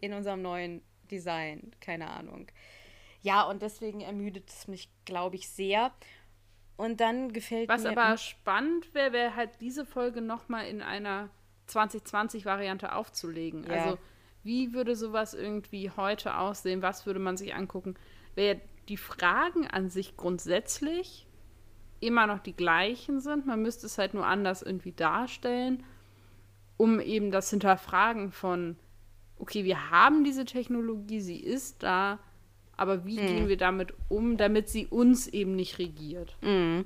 in unserem neuen Design, keine Ahnung. Ja, und deswegen ermüdet es mich, glaube ich, sehr. Und dann gefällt Was mir. Was aber spannend wäre, wäre halt diese Folge nochmal in einer 2020-Variante aufzulegen. Ja. Also, wie würde sowas irgendwie heute aussehen? Was würde man sich angucken? Wäre die Fragen an sich grundsätzlich immer noch die gleichen sind. Man müsste es halt nur anders irgendwie darstellen, um eben das Hinterfragen von okay, wir haben diese Technologie, sie ist da, aber wie mhm. gehen wir damit um, damit sie uns eben nicht regiert? Mhm.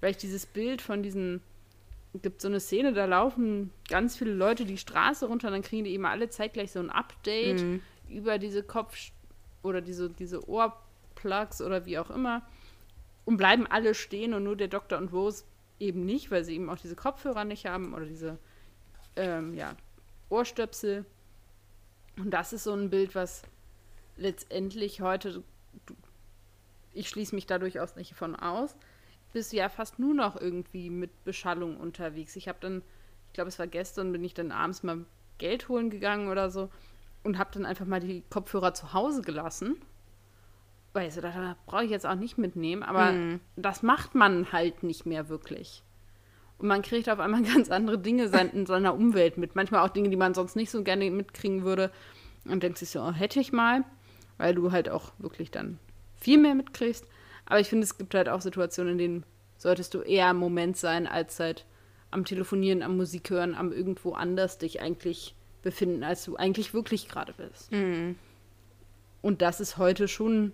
Weil ich dieses Bild von diesen, gibt so eine Szene, da laufen ganz viele Leute die Straße runter, dann kriegen die eben alle zeitgleich so ein Update mhm. über diese Kopf- oder diese, diese Ohrplugs oder wie auch immer und bleiben alle stehen und nur der Doktor und Rose eben nicht, weil sie eben auch diese Kopfhörer nicht haben oder diese ähm, ja, Ohrstöpsel. Und das ist so ein Bild, was letztendlich heute, ich schließe mich da durchaus nicht von aus, bist du ja fast nur noch irgendwie mit Beschallung unterwegs. Ich habe dann, ich glaube, es war gestern, bin ich dann abends mal Geld holen gegangen oder so und habe dann einfach mal die Kopfhörer zu Hause gelassen. Weil ich so dachte, da brauche ich jetzt auch nicht mitnehmen, aber mhm. das macht man halt nicht mehr wirklich. Und man kriegt auf einmal ganz andere Dinge in seiner Umwelt mit. Manchmal auch Dinge, die man sonst nicht so gerne mitkriegen würde. Und denkt sich so, oh, hätte ich mal, weil du halt auch wirklich dann viel mehr mitkriegst. Aber ich finde, es gibt halt auch Situationen, in denen solltest du eher im Moment sein, als halt am Telefonieren, am Musik hören, am irgendwo anders dich eigentlich befinden, als du eigentlich wirklich gerade bist. Mhm. Und das ist heute schon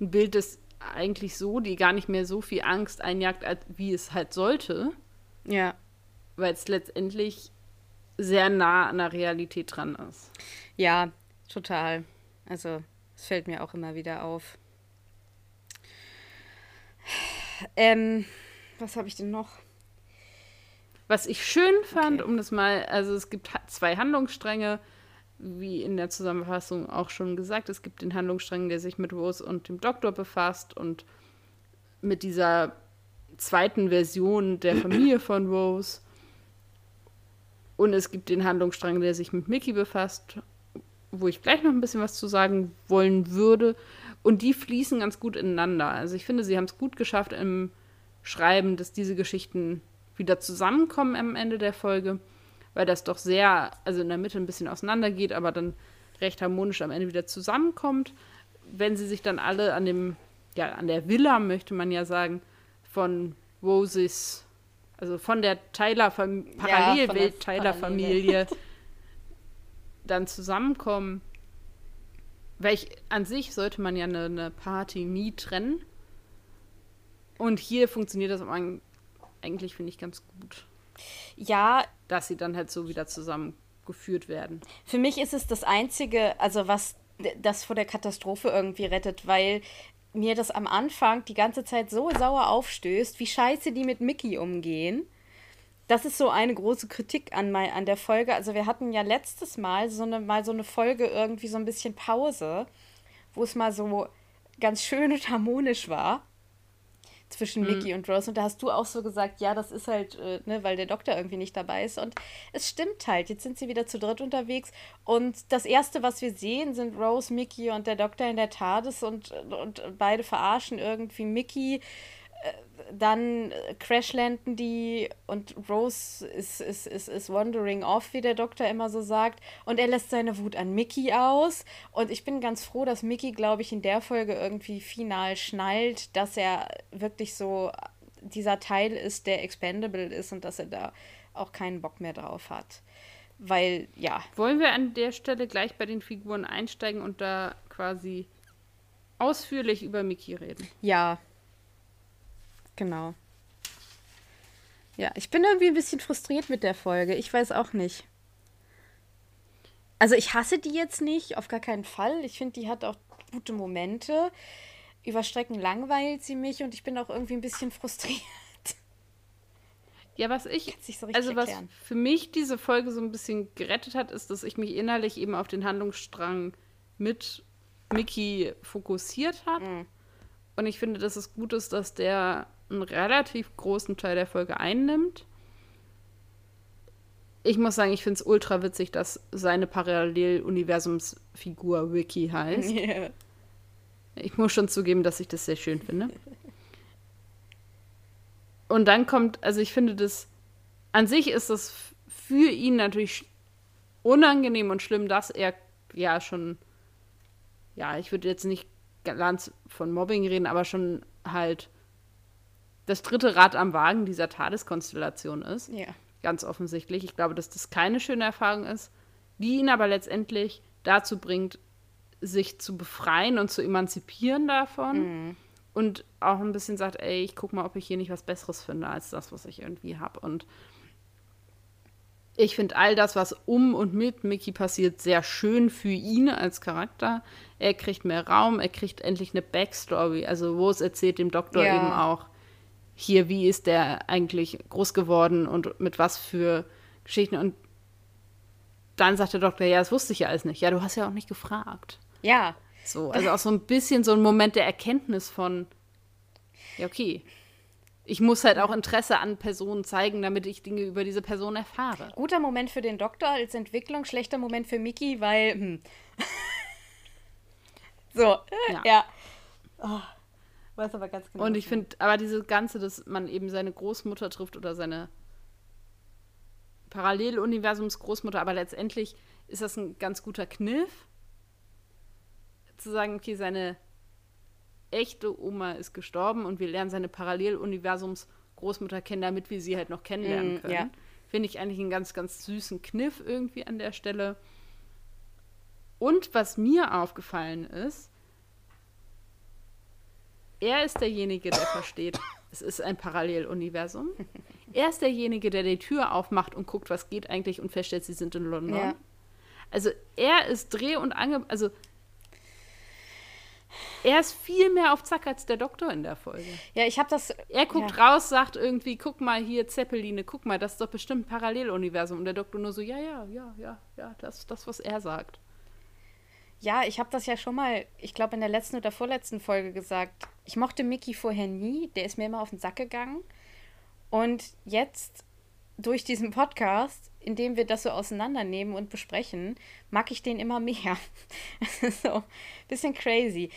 ein Bild, das eigentlich so, die gar nicht mehr so viel Angst einjagt, wie es halt sollte. Ja. Weil es letztendlich sehr nah an der Realität dran ist. Ja, total. Also, es fällt mir auch immer wieder auf. Ähm, was habe ich denn noch? Was ich schön fand, okay. um das mal, also es gibt zwei Handlungsstränge, wie in der Zusammenfassung auch schon gesagt. Es gibt den Handlungsstrang, der sich mit Rose und dem Doktor befasst und mit dieser zweiten Version der Familie von Rose. Und es gibt den Handlungsstrang, der sich mit Mickey befasst, wo ich gleich noch ein bisschen was zu sagen wollen würde. Und die fließen ganz gut ineinander. Also ich finde, sie haben es gut geschafft im Schreiben, dass diese Geschichten wieder zusammenkommen am Ende der Folge, weil das doch sehr, also in der Mitte ein bisschen auseinandergeht, aber dann recht harmonisch am Ende wieder zusammenkommt. Wenn sie sich dann alle an dem, ja, an der Villa, möchte man ja sagen, von Roses, also von der Tyler Parallelwelt Tyler Familie dann zusammenkommen. Weil ich, an sich sollte man ja eine, eine Party nie trennen. Und hier funktioniert das eigentlich, finde ich, ganz gut. Ja. Dass sie dann halt so wieder zusammengeführt werden. Für mich ist es das Einzige, also was das vor der Katastrophe irgendwie rettet, weil mir das am Anfang die ganze Zeit so sauer aufstößt, wie scheiße die mit Mickey umgehen. Das ist so eine große Kritik an, mein, an der Folge. Also wir hatten ja letztes Mal so eine, mal so eine Folge irgendwie so ein bisschen Pause, wo es mal so ganz schön und harmonisch war zwischen mhm. Mickey und Rose. Und da hast du auch so gesagt, ja, das ist halt, äh, ne, weil der Doktor irgendwie nicht dabei ist. Und es stimmt halt. Jetzt sind sie wieder zu dritt unterwegs. Und das Erste, was wir sehen, sind Rose, Mickey und der Doktor in der TARDIS und, und beide verarschen irgendwie Mickey dann crashlanden die und Rose ist, ist, ist, ist wandering off, wie der Doktor immer so sagt. Und er lässt seine Wut an Mickey aus. Und ich bin ganz froh, dass Mickey, glaube ich, in der Folge irgendwie final schnallt, dass er wirklich so dieser Teil ist, der expendable ist und dass er da auch keinen Bock mehr drauf hat. Weil, ja. Wollen wir an der Stelle gleich bei den Figuren einsteigen und da quasi ausführlich über Mickey reden? Ja, Genau. Ja, ich bin irgendwie ein bisschen frustriert mit der Folge. Ich weiß auch nicht. Also ich hasse die jetzt nicht, auf gar keinen Fall. Ich finde, die hat auch gute Momente. Über Strecken langweilt sie mich und ich bin auch irgendwie ein bisschen frustriert. Ja, was ich, so also was erklären. für mich diese Folge so ein bisschen gerettet hat, ist, dass ich mich innerlich eben auf den Handlungsstrang mit Mickey fokussiert habe. Mhm. Und ich finde, dass es gut ist, dass der einen relativ großen Teil der Folge einnimmt. Ich muss sagen, ich finde es ultra witzig, dass seine Paralleluniversumsfigur Wiki heißt. Yeah. Ich muss schon zugeben, dass ich das sehr schön finde. Und dann kommt, also ich finde das, an sich ist das für ihn natürlich unangenehm und schlimm, dass er ja schon, ja, ich würde jetzt nicht ganz von Mobbing reden, aber schon halt das dritte Rad am Wagen dieser Tadeskonstellation ist. Ja. Ganz offensichtlich. Ich glaube, dass das keine schöne Erfahrung ist, die ihn aber letztendlich dazu bringt, sich zu befreien und zu emanzipieren davon. Mhm. Und auch ein bisschen sagt, ey, ich guck mal, ob ich hier nicht was Besseres finde als das, was ich irgendwie habe. Und ich finde all das, was um und mit Mickey passiert, sehr schön für ihn als Charakter. Er kriegt mehr Raum, er kriegt endlich eine Backstory, also wo es erzählt dem Doktor ja. eben auch, hier, wie ist der eigentlich groß geworden und mit was für Geschichten. Und dann sagt der Doktor, ja, das wusste ich ja alles nicht. Ja, du hast ja auch nicht gefragt. Ja. So, also auch so ein bisschen so ein Moment der Erkenntnis von, ja, okay. Ich muss halt auch Interesse an Personen zeigen, damit ich Dinge über diese Person erfahre. Guter Moment für den Doktor als Entwicklung, schlechter Moment für Mickey, weil. Hm. so, ja. ja. Oh. Weiß aber ganz genau. Und ich finde, aber diese ganze, dass man eben seine Großmutter trifft oder seine Paralleluniversums-Großmutter, aber letztendlich ist das ein ganz guter Kniff, zu sagen, okay, seine echte Oma ist gestorben und wir lernen seine Paralleluniversums-Großmutter kennen, damit wir sie halt noch kennenlernen können. Mm, ja. Finde ich eigentlich einen ganz, ganz süßen Kniff irgendwie an der Stelle. Und was mir aufgefallen ist, er ist derjenige, der versteht, es ist ein Paralleluniversum. Er ist derjenige, der die Tür aufmacht und guckt, was geht eigentlich und feststellt, sie sind in London. Ja. Also er ist Dreh- und Ange... Also er ist viel mehr auf Zack als der Doktor in der Folge. Ja, ich habe das. Er guckt ja. raus, sagt irgendwie, guck mal hier, Zeppeline, guck mal, das ist doch bestimmt ein Paralleluniversum. Und der Doktor nur so, ja, ja, ja, ja, ja, das ist das, was er sagt. Ja, ich habe das ja schon mal, ich glaube, in der letzten oder vorletzten Folge gesagt. Ich mochte Mickey vorher nie, der ist mir immer auf den Sack gegangen. Und jetzt durch diesen Podcast, in dem wir das so auseinandernehmen und besprechen, mag ich den immer mehr. so ein bisschen crazy.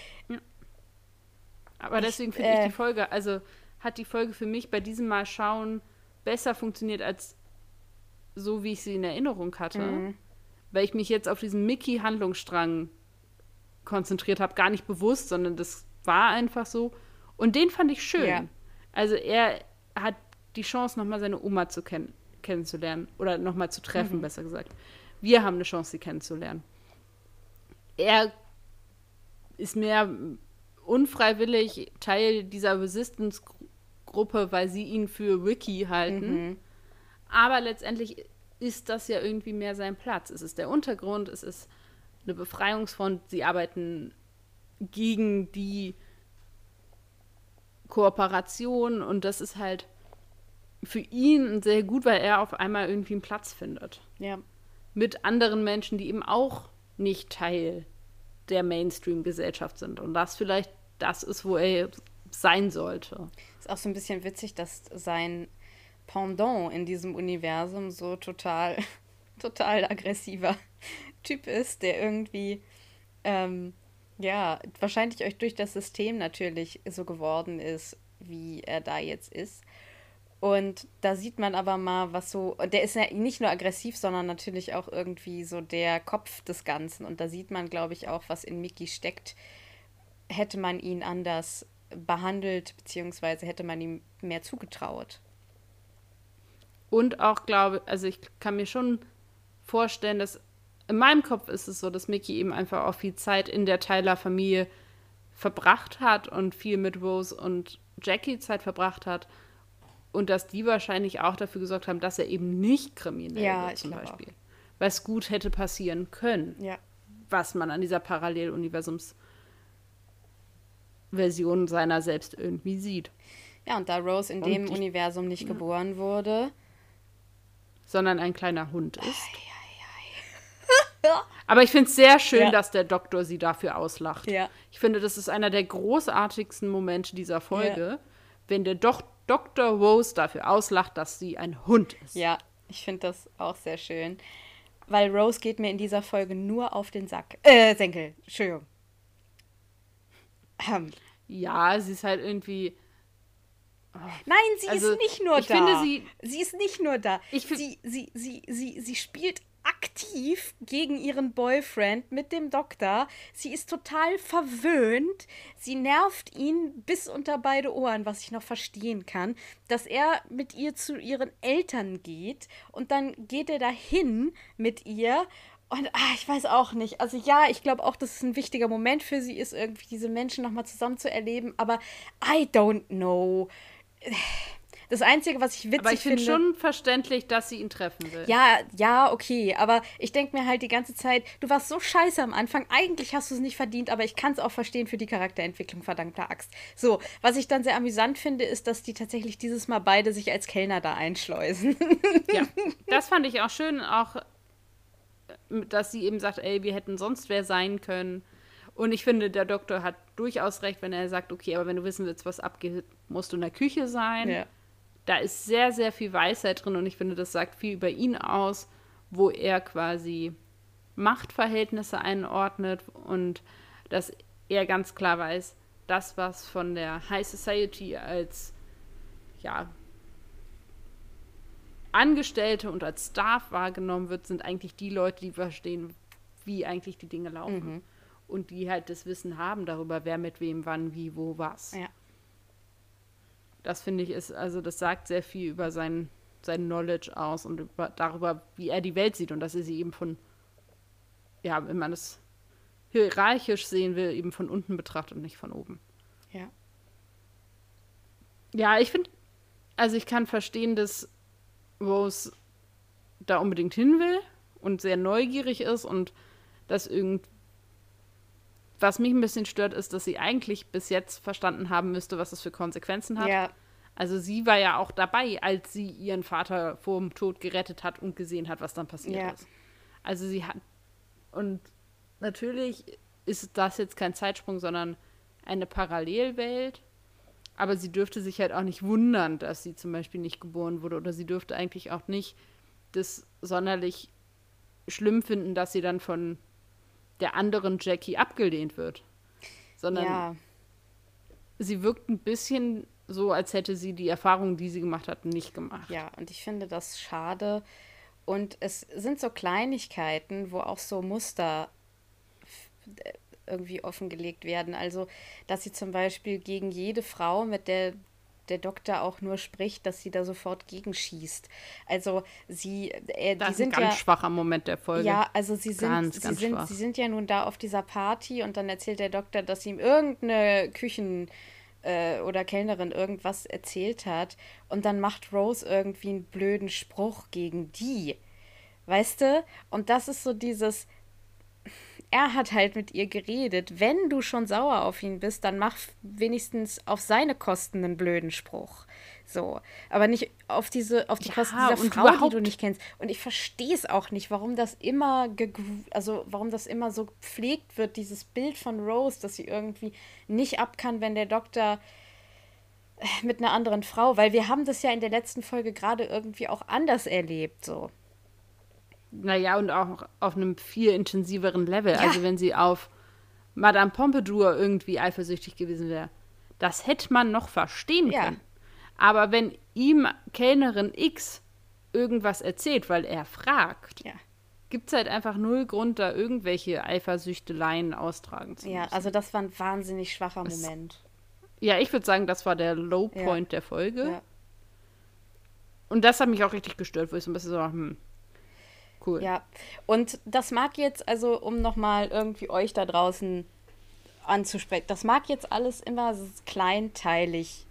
Aber deswegen finde äh, ich die Folge, also hat die Folge für mich bei diesem Mal schauen besser funktioniert als so, wie ich sie in Erinnerung hatte. Mhm weil ich mich jetzt auf diesen Mickey-Handlungsstrang konzentriert habe, gar nicht bewusst, sondern das war einfach so. Und den fand ich schön. Ja. Also er hat die Chance, nochmal seine Oma zu kenn kennenzulernen oder nochmal zu treffen, mhm. besser gesagt. Wir haben eine Chance, sie kennenzulernen. Er ist mehr unfreiwillig Teil dieser Resistance-Gruppe, weil sie ihn für Ricky halten. Mhm. Aber letztendlich ist das ja irgendwie mehr sein Platz. Es ist der Untergrund, es ist eine Befreiungsfront, sie arbeiten gegen die Kooperation und das ist halt für ihn sehr gut, weil er auf einmal irgendwie einen Platz findet. Ja. Mit anderen Menschen, die eben auch nicht Teil der Mainstream-Gesellschaft sind. Und das vielleicht das ist, wo er sein sollte. Ist auch so ein bisschen witzig, dass sein Pendant in diesem Universum so total, total aggressiver Typ ist, der irgendwie, ähm, ja, wahrscheinlich euch durch das System natürlich so geworden ist, wie er da jetzt ist. Und da sieht man aber mal, was so, der ist ja nicht nur aggressiv, sondern natürlich auch irgendwie so der Kopf des Ganzen. Und da sieht man, glaube ich, auch, was in Mickey steckt. Hätte man ihn anders behandelt, beziehungsweise hätte man ihm mehr zugetraut. Und auch glaube, also ich kann mir schon vorstellen, dass in meinem Kopf ist es so, dass Mickey eben einfach auch viel Zeit in der Tyler-Familie verbracht hat und viel mit Rose und Jackie Zeit verbracht hat. Und dass die wahrscheinlich auch dafür gesorgt haben, dass er eben nicht kriminell ja, wird, zum Beispiel. Auch. Was gut hätte passieren können. Ja. Was man an dieser Paralleluniversums Version seiner selbst irgendwie sieht. Ja, und da Rose in und dem Universum nicht ja. geboren wurde, sondern ein kleiner Hund ist. Aber ich finde es sehr schön, ja. dass der Doktor sie dafür auslacht. Ja. Ich finde, das ist einer der großartigsten Momente dieser Folge, ja. wenn der Do Dr. Rose dafür auslacht, dass sie ein Hund ist. Ja, ich finde das auch sehr schön. Weil Rose geht mir in dieser Folge nur auf den Sack. Äh, Senkel. Entschuldigung. Ähm. Ja, sie ist halt irgendwie Nein, sie also, ist nicht nur ich da. Finde sie, sie ist nicht nur da. Ich sie, sie, sie, sie, sie spielt aktiv gegen ihren Boyfriend mit dem Doktor. Sie ist total verwöhnt. Sie nervt ihn bis unter beide Ohren, was ich noch verstehen kann, dass er mit ihr zu ihren Eltern geht und dann geht er dahin mit ihr und ah, ich weiß auch nicht. Also ja, ich glaube auch, dass es ein wichtiger Moment für sie ist, irgendwie diese Menschen nochmal zusammen zu erleben. Aber I don't know. Das Einzige, was ich witzig finde. Aber ich finde schon verständlich, dass sie ihn treffen will. Ja, ja, okay. Aber ich denke mir halt die ganze Zeit, du warst so scheiße am Anfang. Eigentlich hast du es nicht verdient, aber ich kann es auch verstehen für die Charakterentwicklung, verdammter Axt. So, was ich dann sehr amüsant finde, ist, dass die tatsächlich dieses Mal beide sich als Kellner da einschleusen. Ja, das fand ich auch schön. Auch, dass sie eben sagt, ey, wir hätten sonst wer sein können. Und ich finde, der Doktor hat durchaus recht, wenn er sagt, okay, aber wenn du wissen willst, was abgeht, musst du in der Küche sein. Ja. Da ist sehr, sehr viel Weisheit drin und ich finde, das sagt viel über ihn aus, wo er quasi Machtverhältnisse einordnet und dass er ganz klar weiß, das, was von der High Society als ja, Angestellte und als Staff wahrgenommen wird, sind eigentlich die Leute, die verstehen, wie eigentlich die Dinge laufen. Mhm und die halt das Wissen haben darüber, wer mit wem, wann, wie, wo, was. Ja. Das finde ich ist, also das sagt sehr viel über sein, sein Knowledge aus und über, darüber, wie er die Welt sieht und dass er sie eben von, ja, wenn man es hierarchisch sehen will, eben von unten betrachtet und nicht von oben. Ja. Ja, ich finde, also ich kann verstehen, dass Rose da unbedingt hin will und sehr neugierig ist und das irgendwie was mich ein bisschen stört, ist, dass sie eigentlich bis jetzt verstanden haben müsste, was das für Konsequenzen hat. Ja. Also sie war ja auch dabei, als sie ihren Vater vor dem Tod gerettet hat und gesehen hat, was dann passiert ja. ist. Also sie hat und natürlich ist das jetzt kein Zeitsprung, sondern eine Parallelwelt. Aber sie dürfte sich halt auch nicht wundern, dass sie zum Beispiel nicht geboren wurde. Oder sie dürfte eigentlich auch nicht das sonderlich schlimm finden, dass sie dann von der anderen Jackie abgelehnt wird. Sondern ja. sie wirkt ein bisschen so, als hätte sie die Erfahrungen, die sie gemacht hat, nicht gemacht. Ja, und ich finde das schade. Und es sind so Kleinigkeiten, wo auch so Muster irgendwie offengelegt werden. Also, dass sie zum Beispiel gegen jede Frau, mit der der Doktor auch nur spricht, dass sie da sofort gegenschießt. Also sie, äh, das die sind ist ein ganz ja, schwacher Moment der Folge. Ja, also sie sind, ganz, sie, sind sie sind ja nun da auf dieser Party und dann erzählt der Doktor, dass ihm irgendeine Küchen äh, oder Kellnerin irgendwas erzählt hat und dann macht Rose irgendwie einen blöden Spruch gegen die. Weißt du? Und das ist so dieses er hat halt mit ihr geredet. Wenn du schon sauer auf ihn bist, dann mach wenigstens auf seine Kosten einen blöden Spruch. So, aber nicht auf diese, auf die ja, Kosten dieser Frau, die du nicht kennst. Und ich verstehe es auch nicht, warum das immer, also warum das immer so gepflegt wird, dieses Bild von Rose, dass sie irgendwie nicht ab kann, wenn der Doktor äh, mit einer anderen Frau, weil wir haben das ja in der letzten Folge gerade irgendwie auch anders erlebt, so. Naja, und auch auf einem viel intensiveren Level. Ja. Also wenn sie auf Madame Pompadour irgendwie eifersüchtig gewesen wäre, das hätte man noch verstehen ja. können. Aber wenn ihm Kellnerin X irgendwas erzählt, weil er fragt, ja. gibt es halt einfach null Grund, da irgendwelche Eifersüchteleien austragen zu müssen. Ja, also das war ein wahnsinnig schwacher das, Moment. Ja, ich würde sagen, das war der Low Point ja. der Folge. Ja. Und das hat mich auch richtig gestört, wo ich so ein bisschen so, hm, cool. Ja, und das mag jetzt, also um nochmal irgendwie euch da draußen anzusprechen, das mag jetzt alles immer kleinteilig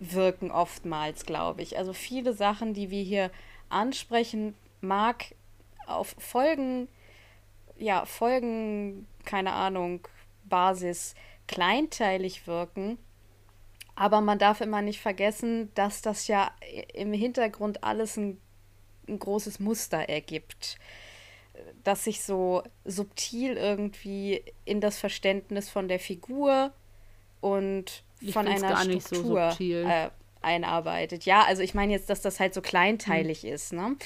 wirken oftmals, glaube ich. Also viele Sachen, die wir hier ansprechen, mag auf Folgen, ja, Folgen, keine Ahnung, Basis kleinteilig wirken. Aber man darf immer nicht vergessen, dass das ja im Hintergrund alles ein, ein großes Muster ergibt, das sich so subtil irgendwie in das Verständnis von der Figur und ich von einer Struktur so äh, einarbeitet. Ja, also ich meine jetzt, dass das halt so kleinteilig mhm. ist, ne?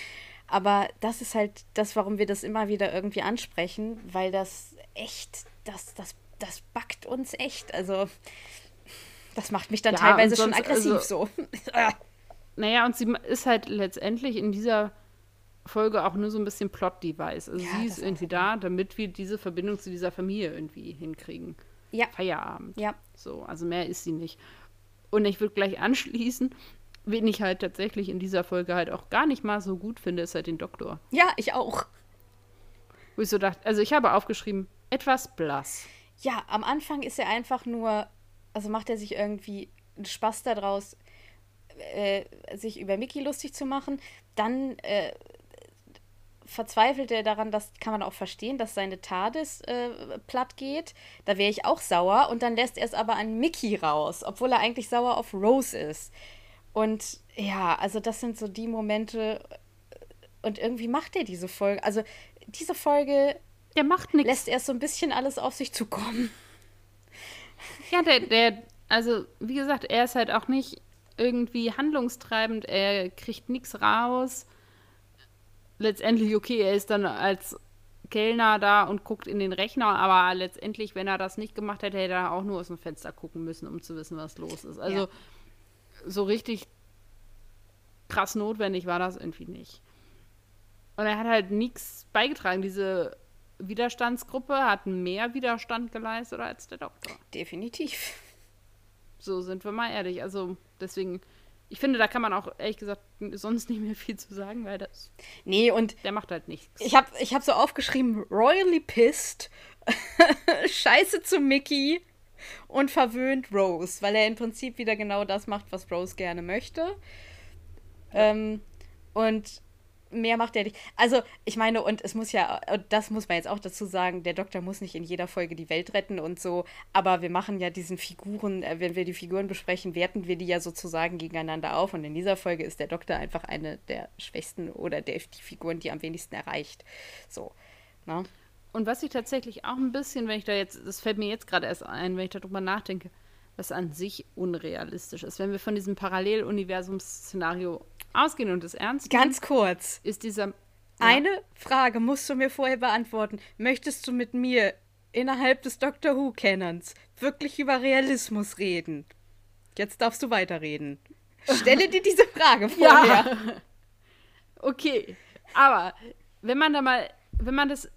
Aber das ist halt das, warum wir das immer wieder irgendwie ansprechen, weil das echt, das, das, das backt uns echt. Also das macht mich dann ja, teilweise sonst, schon aggressiv also, so. naja, und sie ist halt letztendlich in dieser Folge auch nur so ein bisschen Plot-Device. Also ja, sie ist irgendwie da, damit wir diese Verbindung zu dieser Familie irgendwie hinkriegen ja. Feierabend. Ja. So, also mehr ist sie nicht. Und ich würde gleich anschließen, wen ich halt tatsächlich in dieser Folge halt auch gar nicht mal so gut finde, ist halt den Doktor. Ja, ich auch. Wo ich so dachte, also ich habe aufgeschrieben, etwas blass. Ja, am Anfang ist er einfach nur, also macht er sich irgendwie Spaß daraus, äh, sich über Mickey lustig zu machen. Dann äh, verzweifelt er daran, das kann man auch verstehen, dass seine TARDIS äh, platt geht. Da wäre ich auch sauer. Und dann lässt er es aber an Mickey raus, obwohl er eigentlich sauer auf Rose ist. Und ja, also das sind so die Momente. Und irgendwie macht er diese Folge. Also diese Folge. Der macht nichts. Lässt erst so ein bisschen alles auf sich zukommen. Ja, der, der, also wie gesagt, er ist halt auch nicht irgendwie handlungstreibend. Er kriegt nichts raus letztendlich, okay, er ist dann als Kellner da und guckt in den Rechner, aber letztendlich, wenn er das nicht gemacht hätte, hätte er auch nur aus dem Fenster gucken müssen, um zu wissen, was los ist. Also ja. so richtig krass notwendig war das irgendwie nicht. Und er hat halt nichts beigetragen. Diese Widerstandsgruppe hat mehr Widerstand geleistet als der Doktor. Definitiv. So sind wir mal ehrlich. Also deswegen ich finde, da kann man auch ehrlich gesagt sonst nicht mehr viel zu sagen, weil das. Nee, und. Der macht halt nichts. Ich habe ich hab so aufgeschrieben: Royally pissed, Scheiße zu Mickey und verwöhnt Rose, weil er im Prinzip wieder genau das macht, was Rose gerne möchte. Ja. Ähm, und mehr macht er nicht. Also, ich meine, und es muss ja, das muss man jetzt auch dazu sagen, der Doktor muss nicht in jeder Folge die Welt retten und so, aber wir machen ja diesen Figuren, äh, wenn wir die Figuren besprechen, werten wir die ja sozusagen gegeneinander auf und in dieser Folge ist der Doktor einfach eine der schwächsten oder der, die Figuren, die am wenigsten erreicht. So, ne? Und was ich tatsächlich auch ein bisschen, wenn ich da jetzt, das fällt mir jetzt gerade erst ein, wenn ich darüber nachdenke, was an sich unrealistisch ist. Wenn wir von diesem Paralleluniversums-Szenario ausgehen und es ernst nehmen. Ganz kurz. Ist dieser. Ja. Eine Frage musst du mir vorher beantworten. Möchtest du mit mir innerhalb des Doctor Who-Canons wirklich über Realismus reden? Jetzt darfst du weiterreden. Stelle dir diese Frage vorher. Ja. Okay. Aber wenn man da mal, wenn man das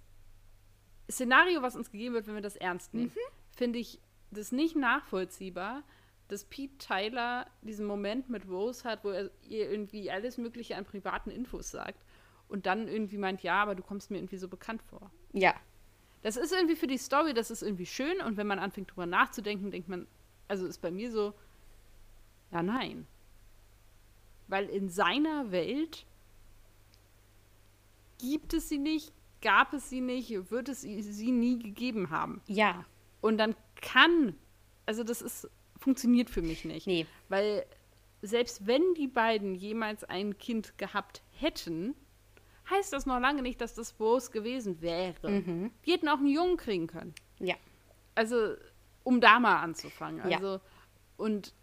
Szenario, was uns gegeben wird, wenn wir das ernst nehmen, mhm. finde ich das nicht nachvollziehbar, dass Pete Tyler diesen Moment mit Rose hat, wo er ihr irgendwie alles Mögliche an privaten Infos sagt und dann irgendwie meint, ja, aber du kommst mir irgendwie so bekannt vor. Ja. Das ist irgendwie für die Story, das ist irgendwie schön und wenn man anfängt drüber nachzudenken, denkt man, also ist bei mir so, ja, nein. Weil in seiner Welt gibt es sie nicht, gab es sie nicht, wird es sie nie gegeben haben. Ja. Und dann kann, also das ist, funktioniert für mich nicht. Nee. Weil selbst wenn die beiden jemals ein Kind gehabt hätten, heißt das noch lange nicht, dass das Rose gewesen wäre. Mhm. Die hätten auch einen Jungen kriegen können. Ja. Also, um da mal anzufangen. Ja. Also, und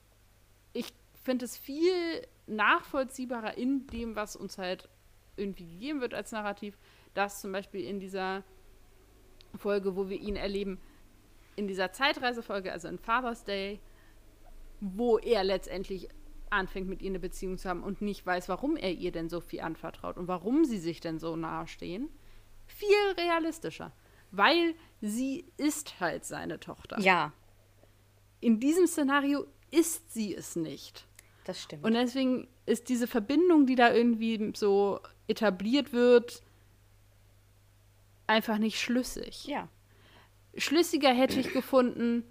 ich finde es viel nachvollziehbarer in dem, was uns halt irgendwie gegeben wird als Narrativ, dass zum Beispiel in dieser Folge, wo wir ihn erleben, in dieser Zeitreisefolge, also in Father's Day, wo er letztendlich anfängt, mit ihr eine Beziehung zu haben und nicht weiß, warum er ihr denn so viel anvertraut und warum sie sich denn so nahe stehen, viel realistischer. Weil sie ist halt seine Tochter. Ja, In diesem Szenario ist sie es nicht. das stimmt. Und deswegen ist diese Verbindung, die da irgendwie so etabliert wird, einfach nicht schlüssig. ja. Schlüssiger hätte ich gefunden,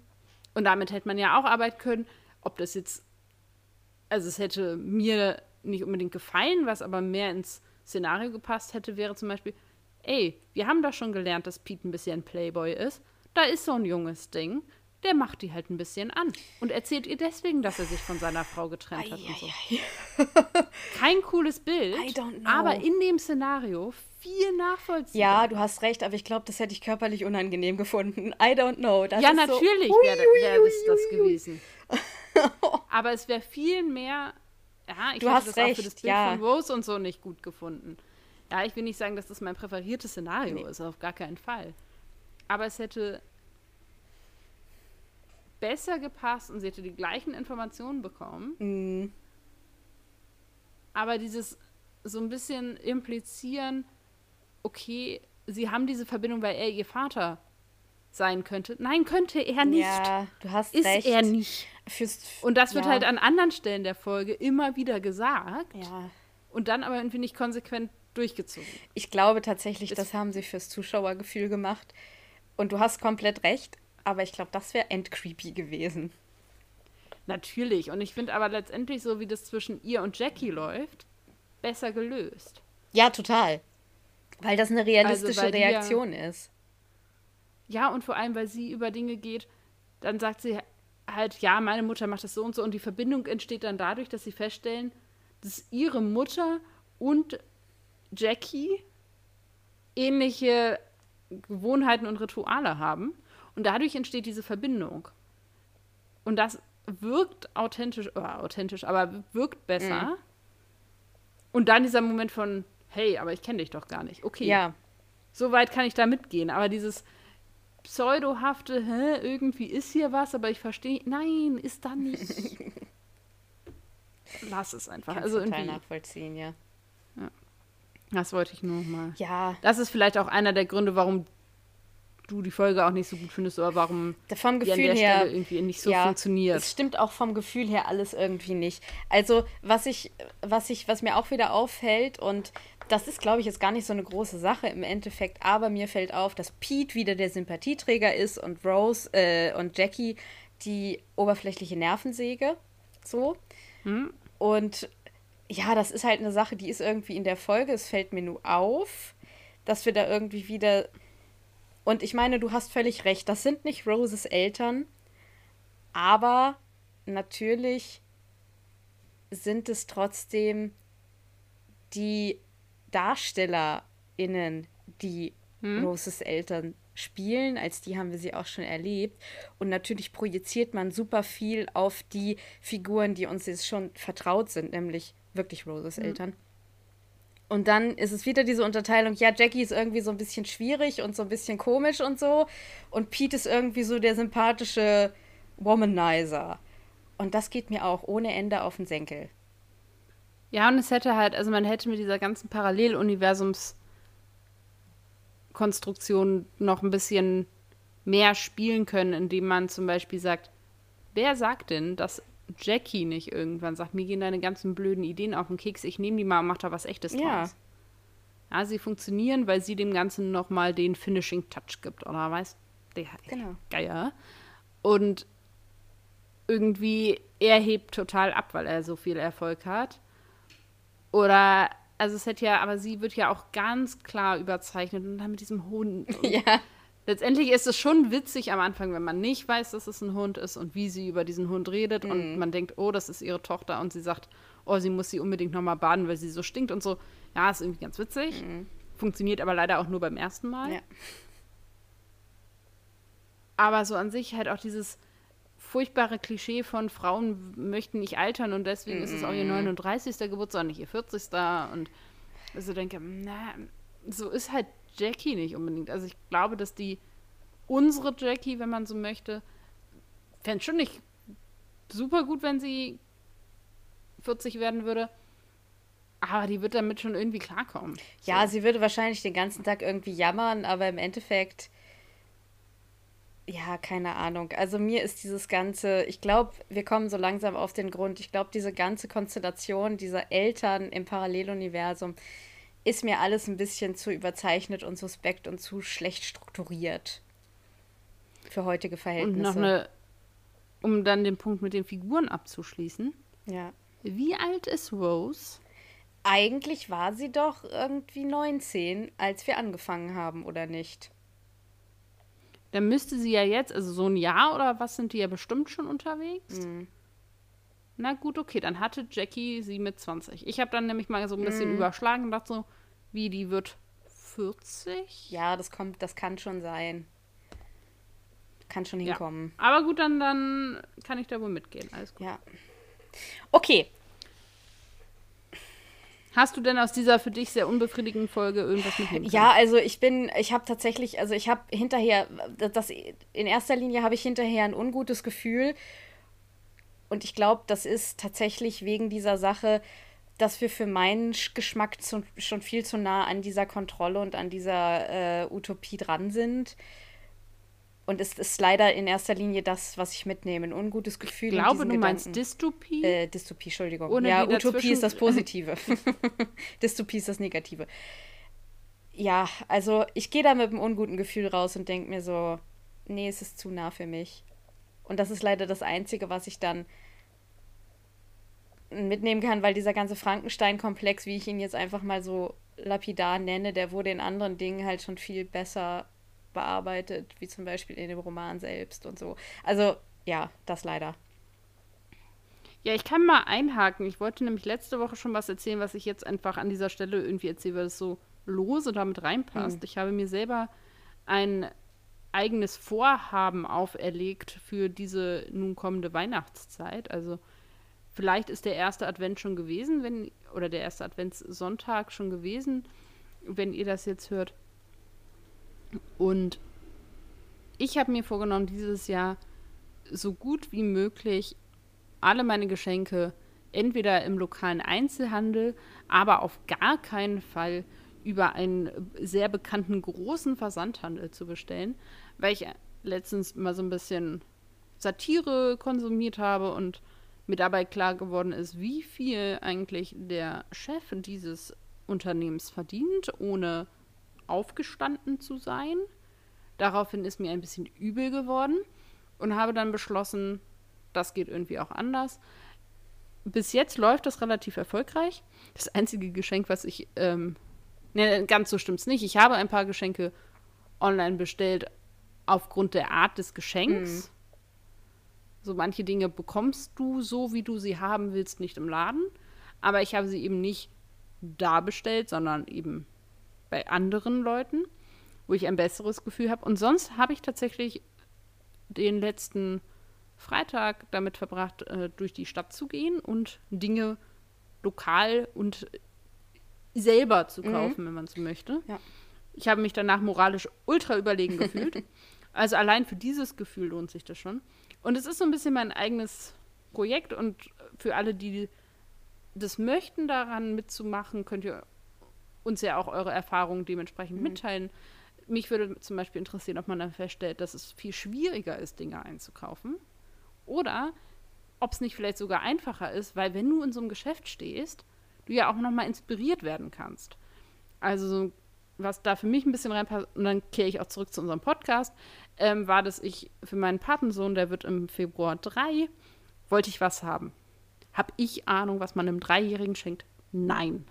und damit hätte man ja auch arbeiten können, ob das jetzt, also es hätte mir nicht unbedingt gefallen, was aber mehr ins Szenario gepasst hätte, wäre zum Beispiel, ey, wir haben doch schon gelernt, dass Pete ein bisschen Playboy ist. Da ist so ein junges Ding, der macht die halt ein bisschen an und erzählt ihr deswegen, dass er sich von seiner Frau getrennt hat und so. Kein cooles Bild, aber in dem Szenario viel nachvollziehbar. Ja, du hast recht, aber ich glaube, das hätte ich körperlich unangenehm gefunden. I don't know. Das ja, natürlich so, wäre wär das das gewesen. Aber es wäre viel mehr. Ja, ich Du hätte das auch für recht, das Bild ja. von Rose und so nicht gut gefunden. Ja, ich will nicht sagen, dass das mein präferiertes Szenario Nee. ist, auf gar keinen Fall. Aber es hätte besser gepasst und sie hätte die gleichen Informationen bekommen. Mm, Aber dieses so ein bisschen implizieren, okay, sie haben diese Verbindung, weil er ihr Vater sein könnte. Nein, könnte er nicht. Ja, du hast Ist recht. er nicht. Fürs, Und das wird ja. halt an anderen Stellen der Folge immer wieder gesagt Ja, und dann aber irgendwie nicht konsequent durchgezogen. ich glaube tatsächlich, Es- das haben sie fürs Zuschauergefühl gemacht. Und du hast komplett recht, aber ich glaube, das wäre endcreepy gewesen. Natürlich. Und ich finde aber letztendlich so, wie das zwischen ihr und Jackie läuft, besser gelöst. Ja, total. Weil das eine realistische weil die ja- Reaktion ist. Ja, und vor allem, weil sie über Dinge geht, dann sagt sie halt, ja, meine Mutter macht das so und so. Und die Verbindung entsteht dann dadurch, dass sie feststellen, dass ihre Mutter und Jackie ähnliche Gewohnheiten und Rituale haben. Und dadurch entsteht diese Verbindung. Und das wirkt authentisch, äh, authentisch, aber wirkt besser. Und dann dieser Moment von, hey, aber ich kenne dich doch gar nicht. Okay, Ja, so weit kann ich da mitgehen. Aber dieses pseudohafte, hä, irgendwie ist hier was, aber ich verstehe, nein, ist da nicht. Lass es einfach. kannst also total irgendwie, nachvollziehen, ja. das wollte ich nur mal. Ja, Das ist vielleicht auch einer der Gründe, warum du die Folge auch nicht so gut findest oder warum vom die an Gefühl der her. Stelle irgendwie nicht so ja, funktioniert. Es stimmt auch vom Gefühl her alles irgendwie nicht. Also, was ich, was ich, was mir auch wieder auffällt, und das ist, glaube ich, jetzt gar nicht so eine große Sache im Endeffekt, aber mir fällt auf, dass Pete wieder der Sympathieträger ist und Rose äh, und Jackie die oberflächliche Nervensäge. So. Und ja, das ist halt eine Sache, die ist irgendwie in der Folge, es fällt mir nur auf, dass wir da irgendwie wieder. Und ich meine, du hast völlig recht, das sind nicht Roses Eltern, aber natürlich sind es trotzdem die DarstellerInnen, die Roses Eltern spielen. Als die haben wir sie auch schon erlebt. Und natürlich projiziert man super viel auf die Figuren, die uns jetzt schon vertraut sind, nämlich wirklich Roses Eltern. Und dann ist es wieder diese Unterteilung, ja, Jackie ist irgendwie so ein bisschen schwierig und so ein bisschen komisch und so. Und Pete ist irgendwie so der sympathische Womanizer. Und das geht mir auch ohne Ende auf den Senkel. Ja, und es hätte halt, also man hätte mit dieser ganzen Paralleluniversumskonstruktion noch ein bisschen mehr spielen können, indem man zum Beispiel sagt, wer sagt denn, dass Jackie nicht irgendwann sagt, mir gehen deine ganzen blöden Ideen auf den Keks, ich nehme die mal und mach da was echtes Ja. draus. Ja, sie funktionieren, weil sie dem Ganzen nochmal den Finishing Touch gibt, oder weißt der Genau. Geier. Und irgendwie, er hebt total ab, weil er so viel Erfolg hat. Oder also es hätte ja, aber sie wird ja auch ganz klar überzeichnet und dann mit diesem Hund. Und Ja. Letztendlich ist es schon witzig am Anfang, wenn man nicht weiß, dass es ein Hund ist und wie sie über diesen Hund redet und man denkt, oh, das ist ihre Tochter und sie sagt, oh, sie muss sie unbedingt nochmal baden, weil sie so stinkt und so. Ja, ist irgendwie ganz witzig. Funktioniert aber leider auch nur beim ersten Mal. Ja. Aber so an sich halt auch dieses furchtbare Klischee von Frauen möchten nicht altern und deswegen ist es auch ihr 39. Geburtstag, nicht ihr 40. Und also denke, na, so ist halt Jackie nicht unbedingt. Also ich glaube, dass die unsere Jackie, wenn man so möchte, fände schon nicht super gut, wenn sie 40 werden würde. Aber die wird damit schon irgendwie klarkommen. Ja, sie würde wahrscheinlich den ganzen Tag irgendwie jammern, aber im Endeffekt, ja, keine Ahnung. Also mir ist dieses ganze, ich glaube, wir kommen so langsam auf den Grund. Ich glaube, diese ganze Konstellation dieser Eltern im Paralleluniversum ist mir alles ein bisschen zu überzeichnet und suspekt und zu schlecht strukturiert für heutige Und Verhältnisse. noch eine, um dann den Punkt mit den Figuren abzuschließen. ja. Wie alt ist Rose? Eigentlich war sie doch irgendwie 19, als wir angefangen haben, oder nicht? Dann müsste sie ja jetzt, also so ein Jahr oder was sind die ja bestimmt schon unterwegs? Mhm. Na gut, okay, dann hatte Jackie sie mit 20. Ich habe dann nämlich mal so ein Mhm. bisschen überschlagen und dachte so, wie, die wird 40? Ja, das kommt, das kann schon sein. Kann schon Ja. hinkommen. Aber gut, dann, dann kann ich da wohl mitgehen. Alles gut. Ja. Okay, Hast du denn aus dieser für dich sehr unbefriedigenden Folge irgendwas mitnehmen können? Ja, also ich bin, ich habe tatsächlich, also ich habe hinterher, das, in erster Linie habe ich hinterher ein ungutes Gefühl. Und ich glaube, das ist tatsächlich wegen dieser Sache, dass wir für meinen Sch- Geschmack zu, schon viel zu nah an dieser Kontrolle und an dieser äh, Utopie dran sind. Und es ist leider in erster Linie das, was ich mitnehme. Ein ungutes Gefühl. Ich glaube, du meinst Gedanken. Dystopie. Äh, Dystopie, Entschuldigung. Ohne ja, Utopie ist das Positive. Dystopie ist das Negative. Ja, also ich gehe da mit einem unguten Gefühl raus und denke mir so, nee, es ist zu nah für mich. Und das ist leider das Einzige, was ich dann mitnehmen kann, weil dieser ganze Frankenstein-Komplex, wie ich ihn jetzt einfach mal so lapidar nenne, der wurde in anderen Dingen halt schon viel besser bearbeitet, wie zum Beispiel in dem Roman selbst und so. Also ja, das leider. Ja, ich kann mal einhaken. Ich wollte nämlich letzte Woche schon was erzählen, was ich jetzt einfach an dieser Stelle irgendwie erzähle, weil es so lose damit reinpasst. Ich habe mir selber ein eigenes Vorhaben auferlegt für diese nun kommende Weihnachtszeit. Also vielleicht ist der erste Advent schon gewesen, wenn oder der erste Adventssonntag schon gewesen, wenn ihr das jetzt hört. Und ich habe mir vorgenommen, dieses Jahr so gut wie möglich alle meine Geschenke entweder im lokalen Einzelhandel, aber auf gar keinen Fall über einen sehr bekannten großen Versandhandel zu bestellen, weil ich letztens mal so ein bisschen Satire konsumiert habe und mir dabei klar geworden ist, wie viel eigentlich der Chef dieses Unternehmens verdient, ohne aufgestanden zu sein. Daraufhin ist mir ein bisschen übel geworden und habe dann beschlossen, das geht irgendwie auch anders. Bis jetzt läuft das relativ erfolgreich. Das einzige Geschenk, was ich, ähm, ne, ganz so stimmt's nicht. Ich habe ein paar Geschenke online bestellt aufgrund der Art des Geschenks. So manche Dinge bekommst du so, wie du sie haben willst, nicht im Laden. Aber ich habe sie eben nicht da bestellt, sondern eben bei anderen Leuten, wo ich ein besseres Gefühl habe. Und sonst habe ich tatsächlich den letzten Freitag damit verbracht, äh, durch die Stadt zu gehen und Dinge lokal und selber zu kaufen, wenn man so möchte. Ja. Ich habe mich danach moralisch ultra überlegen gefühlt. also allein für dieses Gefühl lohnt sich das schon. Und es ist so ein bisschen mein eigenes Projekt und für alle, die das möchten, daran mitzumachen, könnt ihr uns ja auch eure Erfahrungen dementsprechend mitteilen. Mich würde zum Beispiel interessieren, ob man dann feststellt, dass es viel schwieriger ist, Dinge einzukaufen. Oder ob es nicht vielleicht sogar einfacher ist, weil wenn du in so einem Geschäft stehst, du ja auch nochmal inspiriert werden kannst. Also so, was da für mich ein bisschen reinpasst, und dann kehre ich auch zurück zu unserem Podcast, ähm, war, dass ich für meinen Patensohn, der wird im Februar drei, wollte ich was haben. Hab ich Ahnung, was man einem Dreijährigen schenkt? Nein.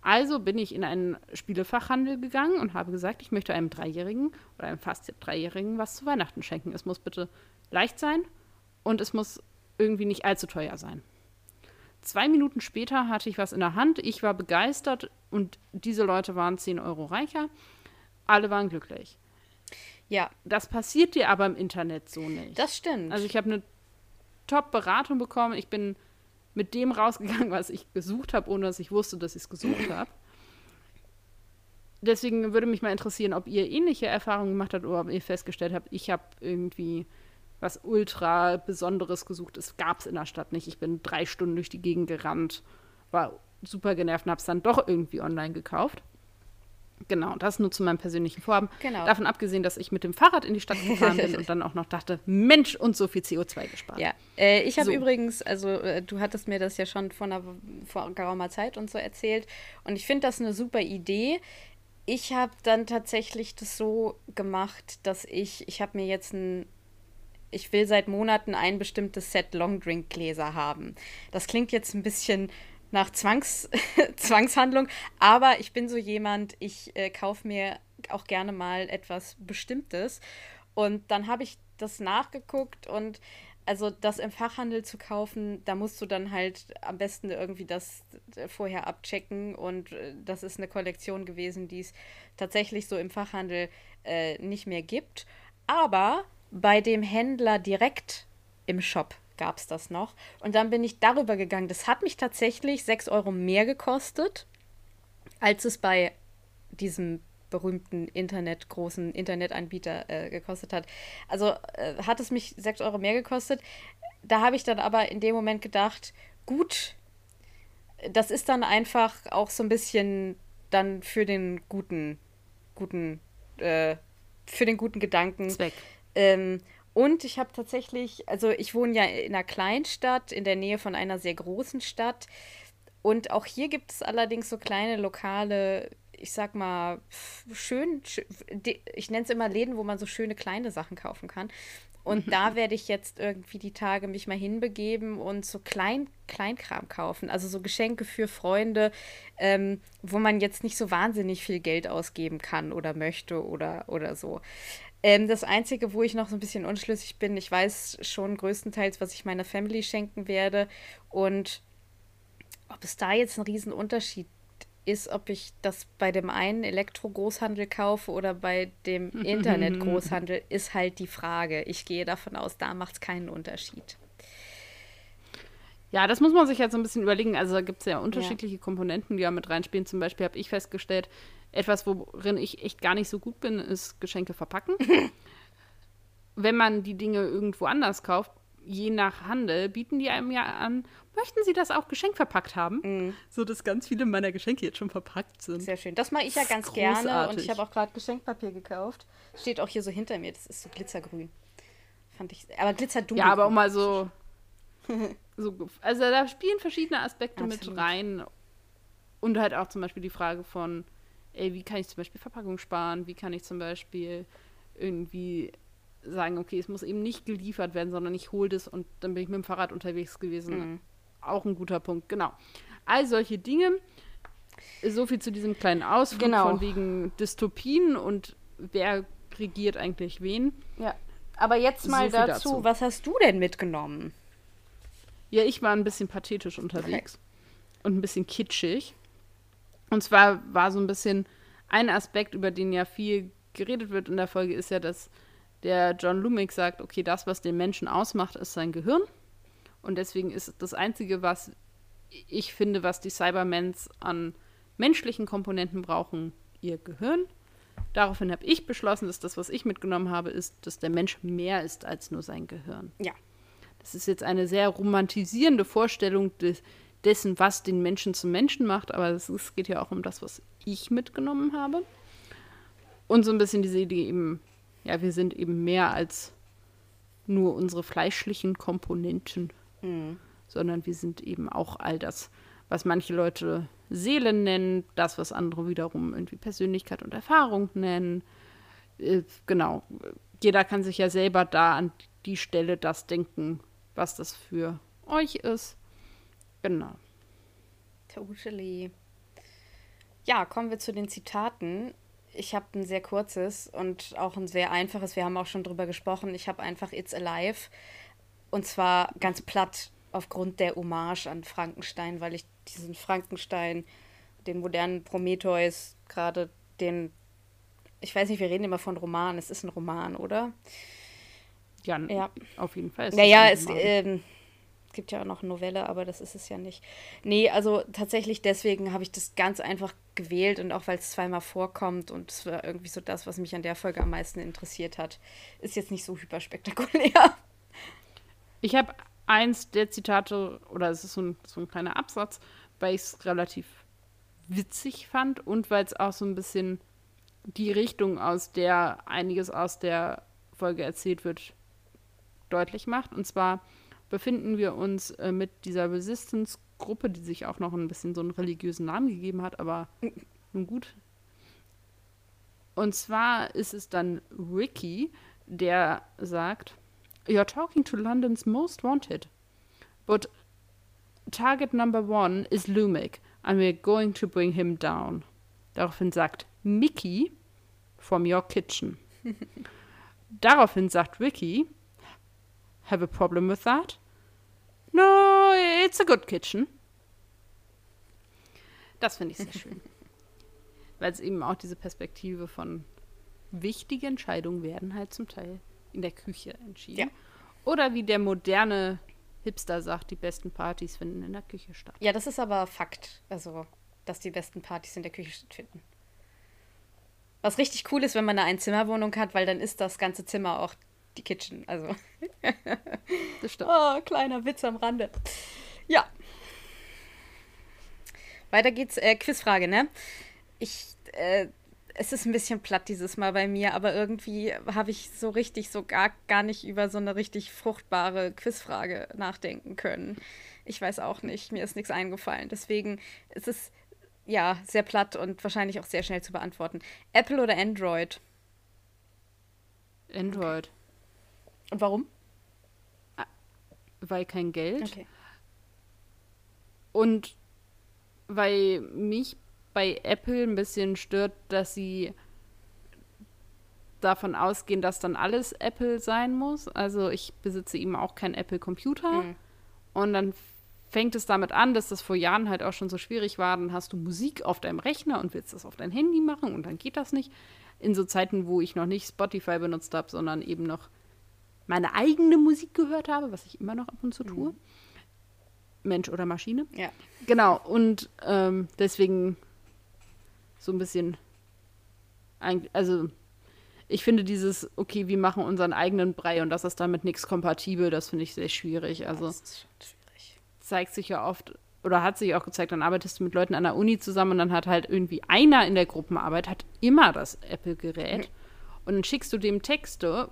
Also bin ich in einen Spielefachhandel gegangen und habe gesagt, ich möchte einem Dreijährigen oder einem fast Dreijährigen was zu Weihnachten schenken. Es muss bitte leicht sein und es muss irgendwie nicht allzu teuer sein. Zwei Minuten später hatte ich was in der Hand, ich war begeistert und diese Leute waren 10 Euro reicher. Alle waren glücklich. Ja. Das passiert dir aber im Internet so nicht. Das stimmt. Also ich habe eine Top-Beratung bekommen. Ich bin mit dem rausgegangen, was ich gesucht habe, ohne dass ich wusste, dass ich es gesucht habe. Deswegen würde mich mal interessieren, ob ihr ähnliche Erfahrungen gemacht habt oder ob ihr festgestellt habt, ich habe irgendwie was ultra Besonderes gesucht. Es gab es in der Stadt nicht. Ich bin drei Stunden durch die Gegend gerannt, war super genervt und habe es dann doch irgendwie online gekauft. Genau, das nur zu meinem persönlichen Vorhaben. Genau. Davon abgesehen, dass ich mit dem Fahrrad in die Stadt gefahren bin und dann auch noch dachte, Mensch, und so viel CO2 gespart. Ja, äh, ich habe So. übrigens, also äh, du hattest mir das ja schon vor, einer, vor geraumer Zeit und so erzählt und ich finde das eine super Idee. Ich habe dann tatsächlich das so gemacht, dass ich, ich habe mir jetzt ein, ich will seit Monaten ein bestimmtes Set Longdrink-Gläser haben. Das klingt jetzt ein bisschen nach Zwangs Zwangshandlung, aber ich bin so jemand, ich äh, kaufe mir auch gerne mal etwas Bestimmtes. Und dann habe ich das nachgeguckt und also das im Fachhandel zu kaufen, da musst du dann halt am besten irgendwie das äh, vorher abchecken und äh, das ist eine Kollektion gewesen, die es tatsächlich so im Fachhandel äh, nicht mehr gibt. Aber bei dem Händler direkt im Shop gab es das noch. Und dann bin ich darüber gegangen. Das hat mich tatsächlich 6 Euro mehr gekostet, als es bei diesem berühmten Internet, großen Internetanbieter äh, gekostet hat. Also äh, hat es mich 6 Euro mehr gekostet. Da habe ich dann aber in dem Moment gedacht, gut, das ist dann einfach auch so ein bisschen dann für den guten, guten, äh, für den guten Gedanken. Zweck. Ähm, und ich habe tatsächlich, also ich wohne ja in einer Kleinstadt, in der Nähe von einer sehr großen Stadt. Und auch hier gibt es allerdings so kleine lokale, ich sag mal, schön, ich nenne es immer Läden, wo man so schöne kleine Sachen kaufen kann. Und da werde ich jetzt irgendwie die Tage mich mal hinbegeben und so klein, Kleinkram kaufen. Also so Geschenke für Freunde, ähm, wo man jetzt nicht so wahnsinnig viel Geld ausgeben kann oder möchte oder, oder so. Ähm, das Einzige, wo ich noch so ein bisschen unschlüssig bin, ich weiß schon größtenteils, was ich meiner Family schenken werde. Und ob es da jetzt ein Riesenunterschied ist, ob ich das bei dem einen Elektro-Großhandel kaufe oder bei dem Internet-Großhandel, ist halt die Frage. Ich gehe davon aus, da macht es keinen Unterschied. Ja, das muss man sich halt so ein bisschen überlegen. Also da gibt es ja unterschiedliche Komponenten, die da mit reinspielen. Zum Beispiel habe ich festgestellt, etwas, worin ich echt gar nicht so gut bin, ist Geschenke verpacken. Wenn man die Dinge irgendwo anders kauft, je nach Handel, bieten die einem ja an, möchten Sie das auch geschenkverpackt haben? So, dass ganz viele meiner Geschenke jetzt schon verpackt sind. Sehr schön. Das mache ich ja ganz gerne und Großartig. ich habe auch gerade Geschenkpapier gekauft. Steht auch hier so hinter mir. Das ist so glitzergrün. Fand ich. Aber glitzerdunkel. Ja, aber um mal so, so. Also da spielen verschiedene Aspekte Absolut. mit rein. Und halt auch zum Beispiel die Frage von, ey, wie kann ich zum Beispiel Verpackung sparen? Wie kann ich zum Beispiel irgendwie sagen, okay, es muss eben nicht geliefert werden, sondern ich hole das und dann bin ich mit dem Fahrrad unterwegs gewesen. Mhm. Auch ein guter Punkt, genau. All solche Dinge. So viel zu diesem kleinen Ausflug Genau. von wegen Dystopien und wer regiert eigentlich wen. Ja. Aber jetzt So mal viel dazu, dazu. was hast du denn mitgenommen? Ja, ich war ein bisschen pathetisch unterwegs und ein bisschen kitschig. Und zwar war so ein bisschen ein Aspekt, über den ja viel geredet wird in der Folge, ist ja, dass der John Lumick sagt, okay, das, was den Menschen ausmacht, ist sein Gehirn. Und deswegen ist das Einzige, was ich finde, was die Cybermens an menschlichen Komponenten brauchen, ihr Gehirn. Daraufhin habe ich beschlossen, dass das, was ich mitgenommen habe, ist, dass der Mensch mehr ist als nur sein Gehirn. Ja. Das ist jetzt eine sehr romantisierende Vorstellung des, dessen, was den Menschen zum Menschen macht, aber es es geht ja auch um das, was ich mitgenommen habe. Und so ein bisschen diese Idee eben, ja, wir sind eben mehr als nur unsere fleischlichen Komponenten, sondern wir sind eben auch all das, was manche Leute Seele nennen, das, was andere wiederum irgendwie Persönlichkeit und Erfahrung nennen. Äh, genau. Jeder kann sich ja selber da an die Stelle das denken, was das für euch ist. Genau. Totally. Ja, kommen wir zu den Zitaten. Ich habe ein sehr kurzes und auch ein sehr einfaches. Wir haben auch schon drüber gesprochen. Ich habe einfach It's Alive. Und zwar ganz platt aufgrund der Hommage an Frankenstein, weil ich diesen Frankenstein, den modernen Prometheus, gerade den, ich weiß nicht, wir reden immer von Roman, es ist ein Roman, oder? Ja, ja. auf jeden Fall. Naja, es ähm, gibt ja auch noch eine Novelle, aber das ist es ja nicht. Nee, also tatsächlich deswegen habe ich das ganz einfach gewählt und auch weil es zweimal vorkommt und es war irgendwie so das, was mich an der Folge am meisten interessiert hat. Ist jetzt nicht so hyperspektakulär. Ich habe eins der Zitate, oder es ist so ein, so ein kleiner Absatz, weil ich es relativ witzig fand und weil es auch so ein bisschen die Richtung, aus der einiges aus der Folge erzählt wird, deutlich macht. Und zwar befinden wir uns äh, mit dieser Resistance-Gruppe, die sich auch noch ein bisschen so einen religiösen Namen gegeben hat, aber nun gut. Und zwar ist es dann Ricky, der sagt, You're talking to London's most wanted. But target number one is Lumic, and we're going to bring him down. Daraufhin sagt Mickey from your kitchen. Daraufhin sagt Ricky, Have a problem with that? No, it's a good kitchen. Das finde ich sehr schön. Weil es eben auch diese Perspektive von wichtige Entscheidungen werden halt zum Teil in der Küche entschieden. Ja. Oder wie der moderne Hipster sagt, die besten Partys finden in der Küche statt. Ja, das ist aber Fakt. Also, dass die besten Partys in der Küche stattfinden. Was richtig cool ist, wenn man eine Einzimmerwohnung hat, weil dann ist das ganze Zimmer auch die Kitchen. Also. das stimmt. Oh, kleiner Witz am Rande. Ja. Weiter geht's. Äh, Quizfrage, ne? Ich, äh, es ist ein bisschen platt dieses Mal bei mir, aber irgendwie habe ich so richtig, so gar, gar nicht über so eine richtig fruchtbare Quizfrage nachdenken können. Ich weiß auch nicht, mir ist nichts eingefallen. Deswegen ist es ja sehr platt und wahrscheinlich auch sehr schnell zu beantworten. Apple oder Android? Android. Und warum? Ah, weil kein Geld. Okay. Und weil mich bei Apple ein bisschen stört, dass sie davon ausgehen, dass dann alles Apple sein muss. Also ich besitze eben auch keinen Apple-Computer. Mhm. Und dann fängt es damit an, dass das vor Jahren halt auch schon so schwierig war. Dann hast du Musik auf deinem Rechner und willst das auf dein Handy machen und dann geht das nicht. In so Zeiten, wo ich noch nicht Spotify benutzt habe, sondern eben noch meine eigene Musik gehört habe, was ich immer noch ab und zu tue. Mhm. Mensch oder Maschine. Ja. Genau, und ähm, deswegen so ein bisschen. Also, ich finde dieses, okay, wir machen unseren eigenen Brei und das ist damit nichts kompatibel, das finde ich sehr schwierig. Also, das ist schwierig. zeigt sich ja oft, oder hat sich auch gezeigt, dann arbeitest du mit Leuten an der Uni zusammen und dann hat halt irgendwie einer in der Gruppenarbeit hat immer das Apple-Gerät mhm. und dann schickst du dem Texte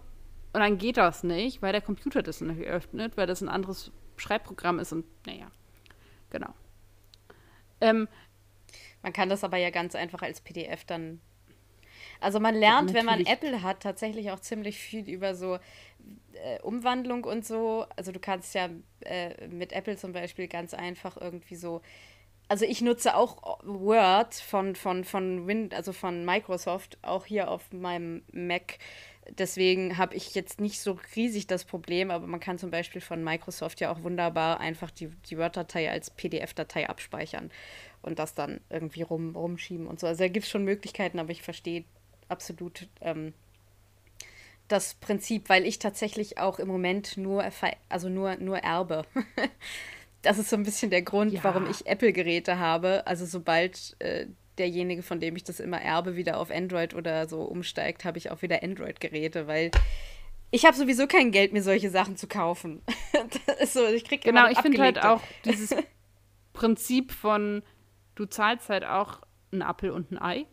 und dann geht das nicht, weil der Computer das nicht öffnet, weil das ein anderes Schreibprogramm ist und naja, genau. Ähm, man kann das aber ja ganz einfach als PDF dann. Also man lernt, wenn man Apple hat, tatsächlich auch ziemlich viel über so äh, Umwandlung und so. Also du kannst ja äh, mit Apple zum Beispiel ganz einfach irgendwie so. Also ich nutze auch Word von, von, von Win, also von Microsoft, auch hier auf meinem Mac. Deswegen habe ich jetzt nicht so riesig das Problem, aber man kann zum Beispiel von Microsoft ja auch wunderbar einfach die, die Word-Datei als PDF-Datei abspeichern und das dann irgendwie rum, rumschieben und so. Also da gibt es schon Möglichkeiten, aber ich verstehe absolut ähm, das Prinzip, weil ich tatsächlich auch im Moment nur, also nur, nur erbe. das ist so ein bisschen der Grund, ja. warum ich Apple-Geräte habe. Also sobald äh, derjenige, von dem ich das immer erbe, wieder auf Android oder so umsteigt, habe ich auch wieder Android-Geräte, weil ich habe sowieso kein Geld, mir solche Sachen zu kaufen. so, ich krieg genau, ich finde halt auch dieses Prinzip von du zahlst halt auch einen Apfel und ein Ei.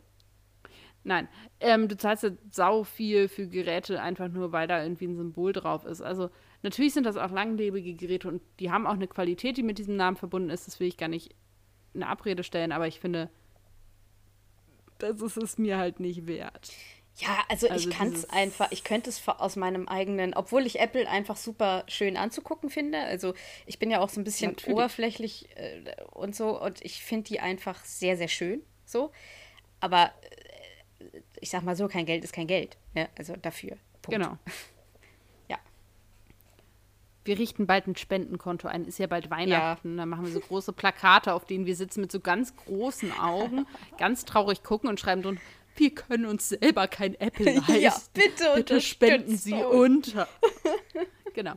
Nein, ähm, du zahlst halt sau viel für Geräte, einfach nur, weil da irgendwie ein Symbol drauf ist. Also natürlich sind das auch langlebige Geräte und die haben auch eine Qualität, die mit diesem Namen verbunden ist. Das will ich gar nicht in Abrede stellen, aber ich finde, das ist es mir halt nicht wert. Ja, also, also ich kann es einfach, ich könnte es aus meinem eigenen, obwohl ich Apple einfach super schön anzugucken finde. Also ich bin ja auch so ein bisschen Natürlich. oberflächlich äh, und so und ich finde die einfach sehr, sehr schön. So. Aber äh, ich sag mal so, kein Geld ist kein Geld. Ja, also dafür. Punkt. Genau. Wir richten bald ein Spendenkonto ein. Ist ja bald Weihnachten. Ja. Dann machen wir so große Plakate, auf denen wir sitzen mit so ganz großen Augen, ganz traurig gucken und schreiben drunter, wir können uns selber kein Apple leisten. Ja, bitte, bitte spenden Sie unter. genau.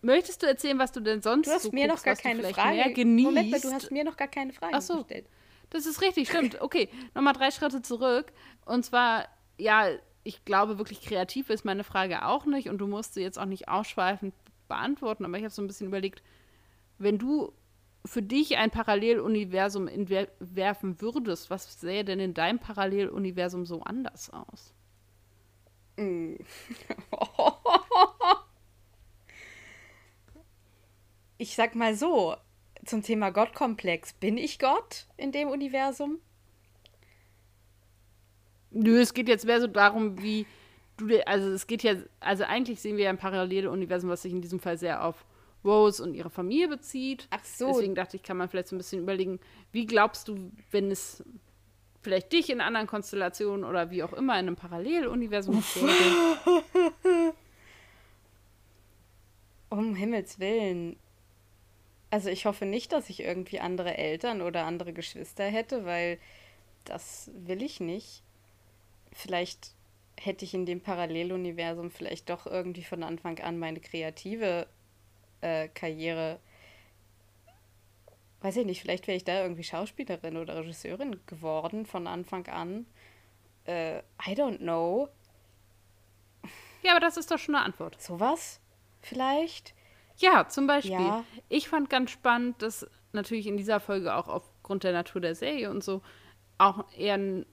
Möchtest du erzählen, was du denn sonst Du hast so mir guckst, noch gar keine Frage. Mehr genießt? Moment mal, du hast mir noch gar keine Frage Ach so. gestellt. Das ist richtig, stimmt. Okay, nochmal drei Schritte zurück. Und zwar, ja, ich glaube wirklich kreativ ist meine Frage auch nicht und du musst sie jetzt auch nicht ausschweifend beantworten, aber ich habe so ein bisschen überlegt, wenn du für dich ein Paralleluniversum entwerfen würdest, was sähe denn in deinem Paralleluniversum so anders aus? Ich sag mal so, zum Thema Gottkomplex, bin ich Gott in dem Universum? Nö, es geht jetzt mehr so darum, wie du, also es geht ja, also eigentlich sehen wir ja ein Paralleluniversum, was sich in diesem Fall sehr auf Rose und ihre Familie bezieht. Ach so. Deswegen dachte ich, kann man vielleicht so ein bisschen überlegen, wie glaubst du, wenn es vielleicht dich in anderen Konstellationen oder wie auch immer in einem Paralleluniversum gäbe? Um Himmels Willen. Also ich hoffe nicht, dass ich irgendwie andere Eltern oder andere Geschwister hätte, weil das will ich nicht. Vielleicht hätte ich in dem Paralleluniversum vielleicht doch irgendwie von Anfang an meine kreative äh, Karriere, weiß ich nicht, vielleicht wäre ich da irgendwie Schauspielerin oder Regisseurin geworden von Anfang an. Äh, I don't know. Ja, aber das ist doch schon eine Antwort. Sowas? Vielleicht? Ja, zum Beispiel. Ja. Ich fand ganz spannend, dass natürlich in dieser Folge auch aufgrund der Natur der Serie und so auch eher ein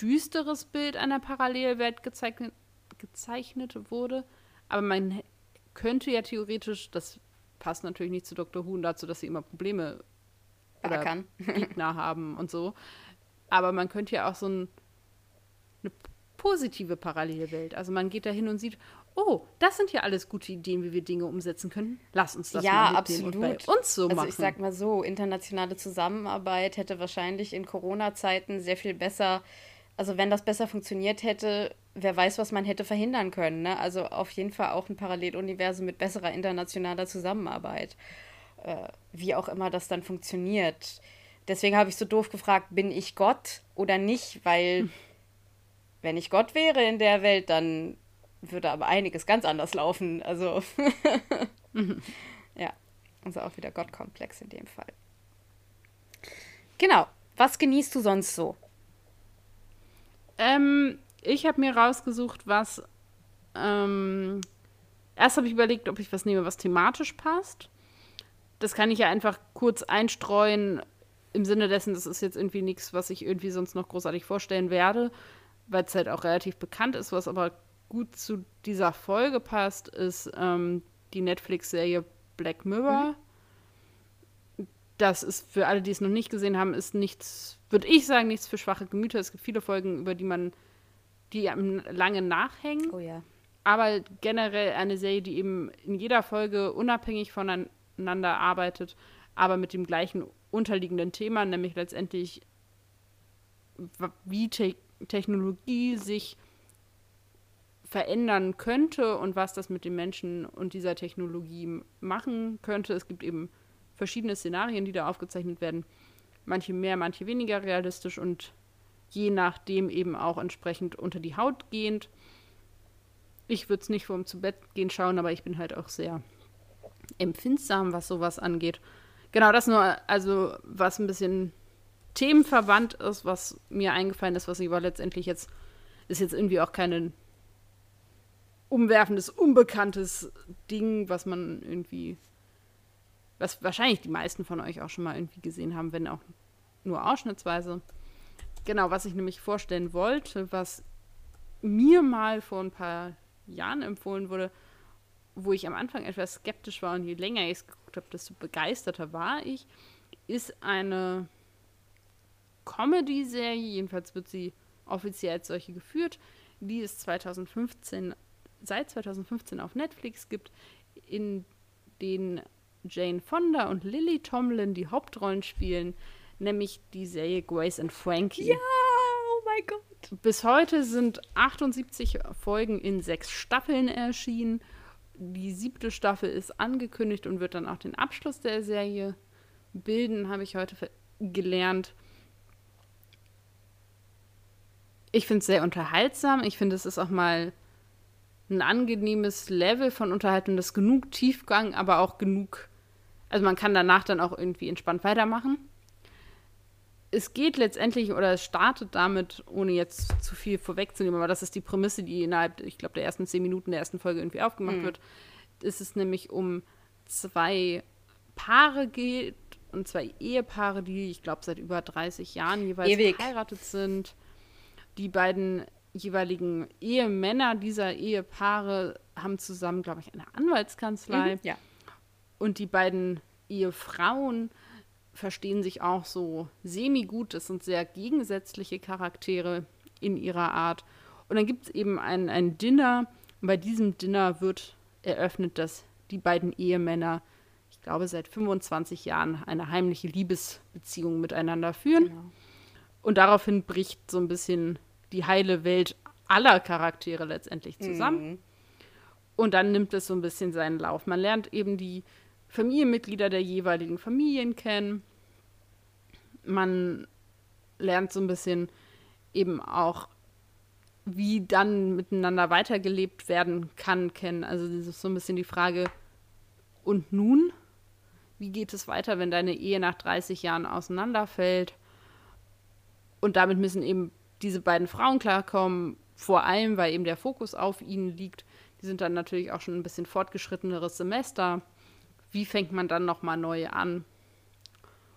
düsteres Bild einer Parallelwelt gezeichnet, gezeichnet wurde. Aber man könnte ja theoretisch, das passt natürlich nicht zu Dr. Who und dazu, dass sie immer Probleme oder. Gegner haben und so. Aber man könnte ja auch so ein, eine positive Parallelwelt. Also man geht da hin und sieht, oh, das sind ja alles gute Ideen, wie wir Dinge umsetzen können. Lass uns das ja, mal absolut. und bei uns so also machen. Ich sag mal so, internationale Zusammenarbeit hätte wahrscheinlich in Corona-Zeiten sehr viel besser, also wenn das besser funktioniert hätte, wer weiß, was man hätte verhindern können. Ne? Also auf jeden Fall auch ein Paralleluniversum mit besserer internationaler Zusammenarbeit. Äh, wie auch immer das dann funktioniert. Deswegen habe ich so doof gefragt, bin ich Gott oder nicht? Weil hm. wenn ich Gott wäre in der Welt, dann würde aber einiges ganz anders laufen. Also mhm. ja, also auch wieder Gottkomplex in dem Fall. Genau. Was genießt du sonst so? Ähm, ich habe mir rausgesucht, was. Ähm, erst habe ich überlegt, ob ich was nehme, was thematisch passt. Das kann ich ja einfach kurz einstreuen, im Sinne dessen, das ist jetzt irgendwie nichts, was ich irgendwie sonst noch großartig vorstellen werde, weil es halt auch relativ bekannt ist, was aber gut zu dieser Folge passt, ist ähm, die Netflix-Serie Black Mirror. Mhm. Das ist für alle, die es noch nicht gesehen haben, ist nichts, würde ich sagen, nichts für schwache Gemüter. Es gibt viele Folgen, über die man die lange nachhängen. Oh ja. Aber generell eine Serie, die eben in jeder Folge unabhängig voneinander arbeitet, aber mit dem gleichen unterliegenden Thema, nämlich letztendlich, wie Te Technologie sich verändern könnte und was das mit den Menschen und dieser Technologie machen könnte. Es gibt eben verschiedene Szenarien, die da aufgezeichnet werden. Manche mehr, manche weniger realistisch und je nachdem eben auch entsprechend unter die Haut gehend. Ich würde es nicht vorm zu Bett gehen schauen, aber ich bin halt auch sehr empfindsam, was sowas angeht. Genau, das nur, also was ein bisschen themenverwandt ist, was mir eingefallen ist, was ich aber letztendlich jetzt, ist jetzt irgendwie auch kein umwerfendes, unbekanntes Ding, was man irgendwie, was wahrscheinlich die meisten von euch auch schon mal irgendwie gesehen haben, wenn auch nur ausschnittsweise. Genau, was ich nämlich vorstellen wollte, was mir mal vor ein paar Jahren empfohlen wurde, wo ich am Anfang etwas skeptisch war und je länger ich es geguckt habe, desto begeisterter war ich, ist eine Comedy-Serie, jedenfalls wird sie offiziell als solche geführt, die es 2015, seit 2015 auf Netflix gibt, in denen Jane Fonda und Lily Tomlin die Hauptrollen spielen. nämlich die Serie Grace and Frankie. Ja, oh mein Gott. Bis heute sind 78 Folgen in sechs Staffeln erschienen. Die siebte Staffel ist angekündigt und wird dann auch den Abschluss der Serie bilden, habe ich heute gelernt. Ich finde es sehr unterhaltsam. Ich finde, es ist auch mal ein angenehmes Level von Unterhaltung, das genug Tiefgang, aber auch genug. Also man kann danach dann auch irgendwie entspannt weitermachen. Es geht letztendlich oder es startet damit, ohne jetzt zu viel vorwegzunehmen, aber das ist die Prämisse, die innerhalb, ich glaube, der ersten zehn Minuten der ersten Folge irgendwie aufgemacht mhm. wird. Ist es nämlich um zwei Paare geht und zwei Ehepaare, die, ich glaube, seit über 30 Jahren jeweils Ewig. verheiratet sind. Die beiden jeweiligen Ehemänner dieser Ehepaare haben zusammen, glaube ich, eine Anwaltskanzlei. Mhm, ja. Und die beiden Ehefrauen verstehen sich auch so semi-gut. Das sind sehr gegensätzliche Charaktere in ihrer Art. Und dann gibt es eben ein, ein Dinner. Und bei diesem Dinner wird eröffnet, dass die beiden Ehemänner, ich glaube, seit 25 Jahren eine heimliche Liebesbeziehung miteinander führen. Genau. Und daraufhin bricht so ein bisschen die heile Welt aller Charaktere letztendlich zusammen. Mhm. Und dann nimmt es so ein bisschen seinen Lauf. Man lernt eben die Familienmitglieder der jeweiligen Familien kennen. Man lernt so ein bisschen eben auch, wie dann miteinander weitergelebt werden kann, kennen. Also das ist so ein bisschen die Frage, und nun? Wie geht es weiter, wenn deine Ehe nach 30 Jahren auseinanderfällt? Und damit müssen eben diese beiden Frauen klarkommen, vor allem, weil eben der Fokus auf ihnen liegt. Die sind dann natürlich auch schon ein bisschen fortgeschritteneres Semester. Wie fängt man dann nochmal neu an?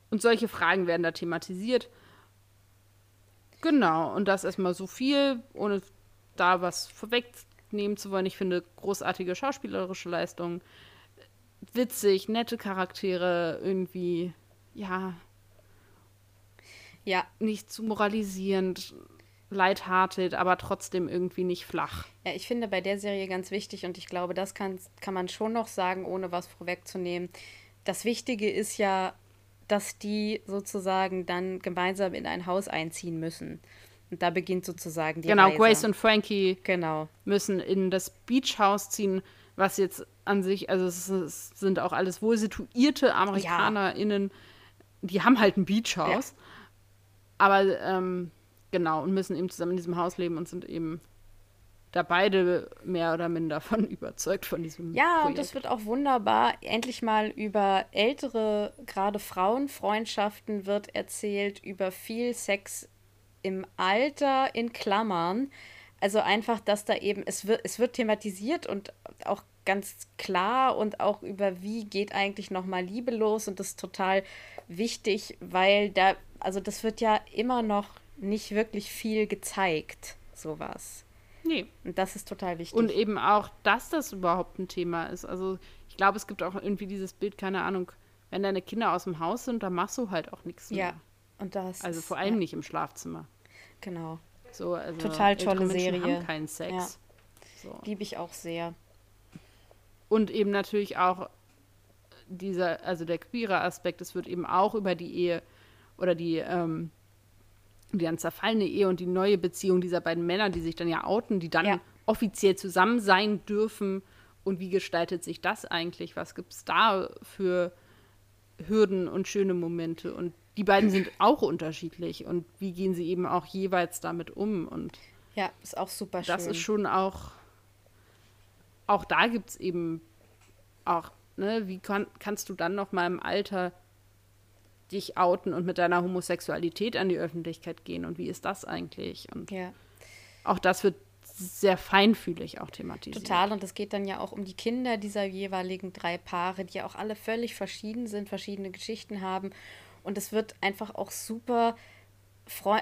Und solche Fragen werden da thematisiert. Genau, und das erstmal so viel, ohne da was vorwegnehmen zu wollen. Ich finde großartige schauspielerische Leistungen, witzig, nette Charaktere, irgendwie, ja, ja. Nicht zu moralisierend, lighthearted, aber trotzdem irgendwie nicht flach. Ja, ich finde bei der Serie ganz wichtig und ich glaube, das kann, kann man schon noch sagen, ohne was vorwegzunehmen. Das Wichtige ist ja, dass die sozusagen dann gemeinsam in ein Haus einziehen müssen. Und da beginnt sozusagen die genau, Reise. Genau, Grace und Frankie genau. müssen in das Beachhaus ziehen, was jetzt an sich, also es, es sind auch alles wohl situierte AmerikanerInnen, ja. die haben halt ein Beachhaus. Ja. Aber ähm, genau, und müssen eben zusammen in diesem Haus leben und sind eben da beide mehr oder minder von überzeugt von diesem Ja, Projekt. und das wird auch wunderbar. Endlich mal über ältere, gerade Frauenfreundschaften wird erzählt, über viel Sex im Alter in Klammern. Also einfach, dass da eben, es wird, es wird thematisiert und auch ganz klar und auch über wie geht eigentlich nochmal Liebe los und das ist total wichtig, weil da also das wird ja immer noch nicht wirklich viel gezeigt, sowas. Nee. Und das ist total wichtig. Und eben auch, dass das überhaupt ein Thema ist. Also ich glaube, es gibt auch irgendwie dieses Bild, keine Ahnung, wenn deine Kinder aus dem Haus sind, dann machst du halt auch nichts mehr. Ja, und das. Also vor allem ja. nicht im Schlafzimmer. Genau. So, also Total tolle Serie. haben keinen Sex. Ja. So. Liebe ich auch sehr. Und eben natürlich auch dieser, also der queere Aspekt, es wird eben auch über die Ehe oder die, ähm, die dann zerfallene Ehe und die neue Beziehung dieser beiden Männer, die sich dann ja outen, die dann ja. offiziell zusammen sein dürfen. Und wie gestaltet sich das eigentlich? Was gibt es da für Hürden und schöne Momente? Und die beiden sind auch unterschiedlich. Und wie gehen sie eben auch jeweils damit um? Und ja, ist auch super schön. Das ist schon auch, auch da gibt es eben auch, ne, wie kann, kannst du dann noch mal im Alter dich outen und mit deiner Homosexualität an die Öffentlichkeit gehen und wie ist das eigentlich? Und ja. auch das wird sehr feinfühlig auch thematisiert. Total, und es geht dann ja auch um die Kinder dieser jeweiligen drei Paare, die ja auch alle völlig verschieden sind, verschiedene Geschichten haben. Und es wird einfach auch super,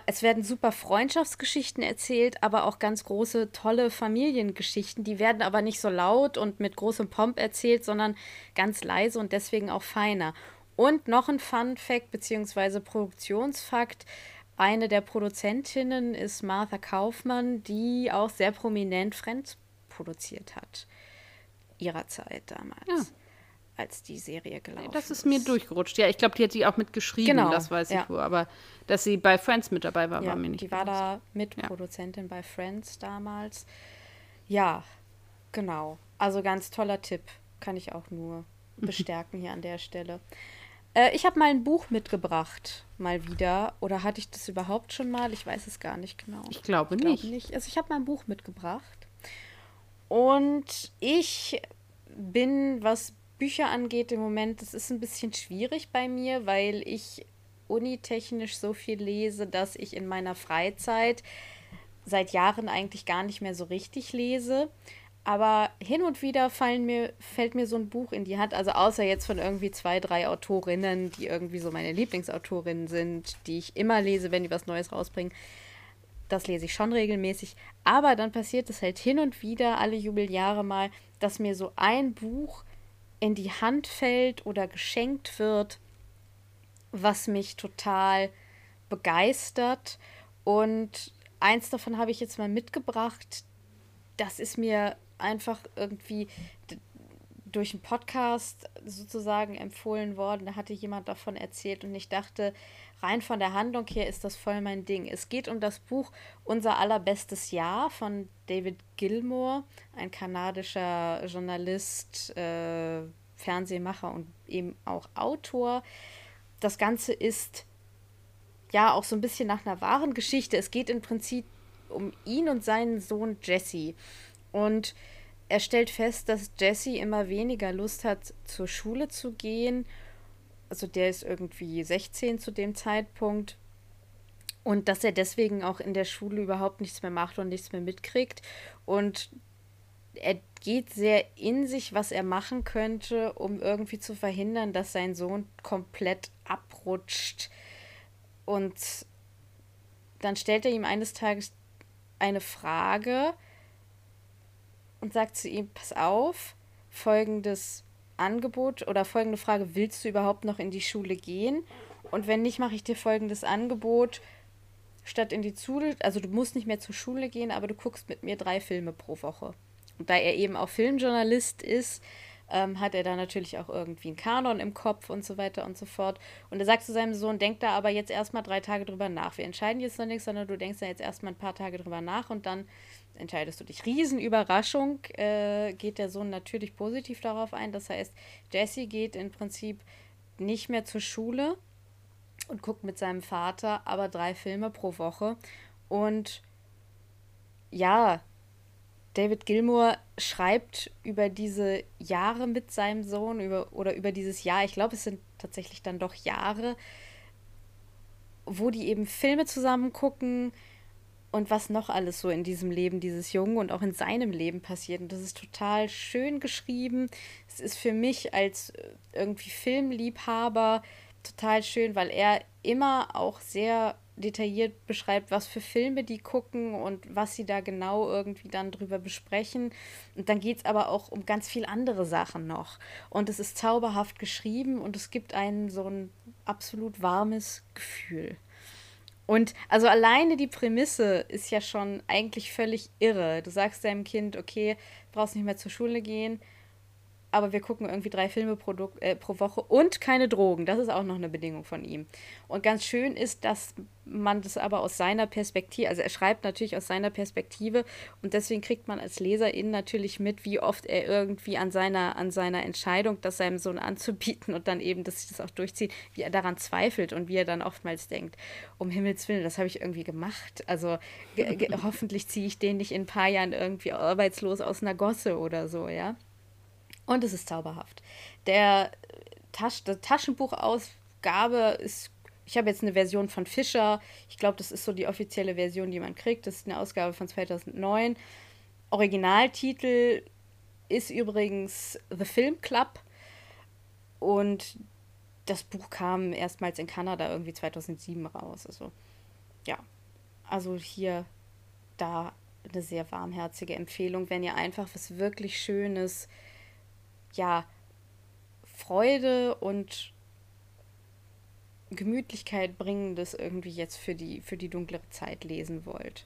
es werden super Freundschaftsgeschichten erzählt, aber auch ganz große, tolle Familiengeschichten. Die werden aber nicht so laut und mit großem Pomp erzählt, sondern ganz leise und deswegen auch feiner. Und noch ein Fun Fact bzw. Produktionsfakt. Eine der Produzentinnen ist Martha Kaufmann, die auch sehr prominent Friends produziert hat. Ihrer Zeit damals. Ja. als die Serie gelaufen ist. Das ist mir durchgerutscht. Ja, ich glaube, die hat die auch mitgeschrieben, Genau, das weiß ja. ich wo. Aber dass sie bei Friends mit dabei war, Ja, war mir nicht die war da Mitproduzentin bei Friends damals. Ja, genau. Also ganz toller Tipp. Kann ich auch nur bestärken hier an der Stelle. Äh, ich habe mal ein Buch mitgebracht, mal wieder. Oder hatte ich das überhaupt schon mal? Ich weiß es gar nicht genau. Ich glaube glaube nicht. nicht. Also ich habe mal ein Buch mitgebracht. Und ich bin, was Bücher angeht, im Moment, das ist ein bisschen schwierig bei mir, weil ich unitechnisch so viel lese, dass ich in meiner Freizeit seit Jahren eigentlich gar nicht mehr so richtig lese. Aber hin und wieder fallen mir, fällt mir so ein Buch in die Hand, also außer jetzt von irgendwie zwei, drei Autorinnen, die irgendwie so meine Lieblingsautorinnen sind, die ich immer lese, wenn die was Neues rausbringen. Das lese ich schon regelmäßig. Aber dann passiert es halt hin und wieder, alle Jubeljahre mal, dass mir so ein Buch in die Hand fällt oder geschenkt wird, was mich total begeistert. Und eins davon habe ich jetzt mal mitgebracht. Das ist mir einfach irgendwie durch einen Podcast sozusagen empfohlen worden. Da hatte jemand davon erzählt und ich dachte, rein von der Handlung her ist das voll mein Ding. Es geht um das Buch Unser allerbestes Jahr von David Gilmour, ein kanadischer Journalist, äh, Fernsehmacher und eben auch Autor. Das Ganze ist ja auch so ein bisschen nach einer wahren Geschichte. Es geht im Prinzip um ihn und seinen Sohn Jesse. Und er stellt fest, dass Jesse immer weniger Lust hat, zur Schule zu gehen. Also der ist irgendwie 16 zu dem Zeitpunkt. Und dass er deswegen auch in der Schule überhaupt nichts mehr macht und nichts mehr mitkriegt. Und er geht sehr in sich, was er machen könnte, um irgendwie zu verhindern, dass sein Sohn komplett abrutscht. Und dann stellt er ihm eines Tages eine Frage und sagt zu ihm, pass auf, folgendes Angebot oder folgende Frage, willst du überhaupt noch in die Schule gehen? Und wenn nicht, mache ich dir folgendes Angebot, statt in die Schule, also du musst nicht mehr zur Schule gehen, aber du guckst mit mir drei Filme pro Woche. Und da er eben auch Filmjournalist ist, ähm, hat er da natürlich auch irgendwie einen Kanon im Kopf und so weiter und so fort. Und er sagt zu seinem Sohn, denk da aber jetzt erstmal drei Tage drüber nach. Wir entscheiden jetzt noch nichts, sondern du denkst da jetzt erstmal ein paar Tage drüber nach und dann entscheidest du dich. Riesenüberraschung äh, geht der Sohn natürlich positiv darauf ein. Das heißt, Jesse geht im Prinzip nicht mehr zur Schule und guckt mit seinem Vater aber drei Filme pro Woche. Und ja, David Gilmour schreibt über diese Jahre mit seinem Sohn über, oder über dieses Jahr, ich glaube, es sind tatsächlich dann doch Jahre, wo die eben Filme zusammen gucken und was noch alles so in diesem Leben dieses Jungen und auch in seinem Leben passiert. Und das ist total schön geschrieben. Es ist für mich als äh, irgendwie Filmliebhaber total schön, weil er immer auch sehr detailliert beschreibt, was für Filme die gucken und was sie da genau irgendwie dann drüber besprechen. Und dann geht es aber auch um ganz viel andere Sachen noch. Und es ist zauberhaft geschrieben und es gibt einen so ein absolut warmes Gefühl. Und also alleine die Prämisse ist ja schon eigentlich völlig irre. Du sagst deinem Kind, okay, brauchst nicht mehr zur Schule gehen, aber wir gucken irgendwie drei Filme pro, äh, pro Woche und keine Drogen. Das ist auch noch eine Bedingung von ihm. Und ganz schön ist, dass man das aber aus seiner Perspektive, also er schreibt natürlich aus seiner Perspektive und deswegen kriegt man als Leserin natürlich mit, wie oft er irgendwie an seiner, an seiner Entscheidung, das seinem Sohn anzubieten und dann eben, dass sich das auch durchzieht, wie er daran zweifelt und wie er dann oftmals denkt, um Himmels Willen, das habe ich irgendwie gemacht. Also hoffentlich ziehe ich den nicht in ein paar Jahren irgendwie arbeitslos aus einer Gosse oder so, ja. Und es ist zauberhaft. Der Tasch, die Taschenbuchausgabe ist, ich habe jetzt eine Version von Fischer. Ich glaube, das ist so die offizielle Version, die man kriegt. Das ist eine Ausgabe von 2009. Originaltitel ist übrigens The Film Club. Und das Buch kam erstmals in Kanada irgendwie 2007 raus. Also, ja. Also hier, da eine sehr warmherzige Empfehlung, wenn ihr einfach was wirklich Schönes ja, Freude und Gemütlichkeit bringendes irgendwie jetzt für die, für die dunklere Zeit lesen wollt.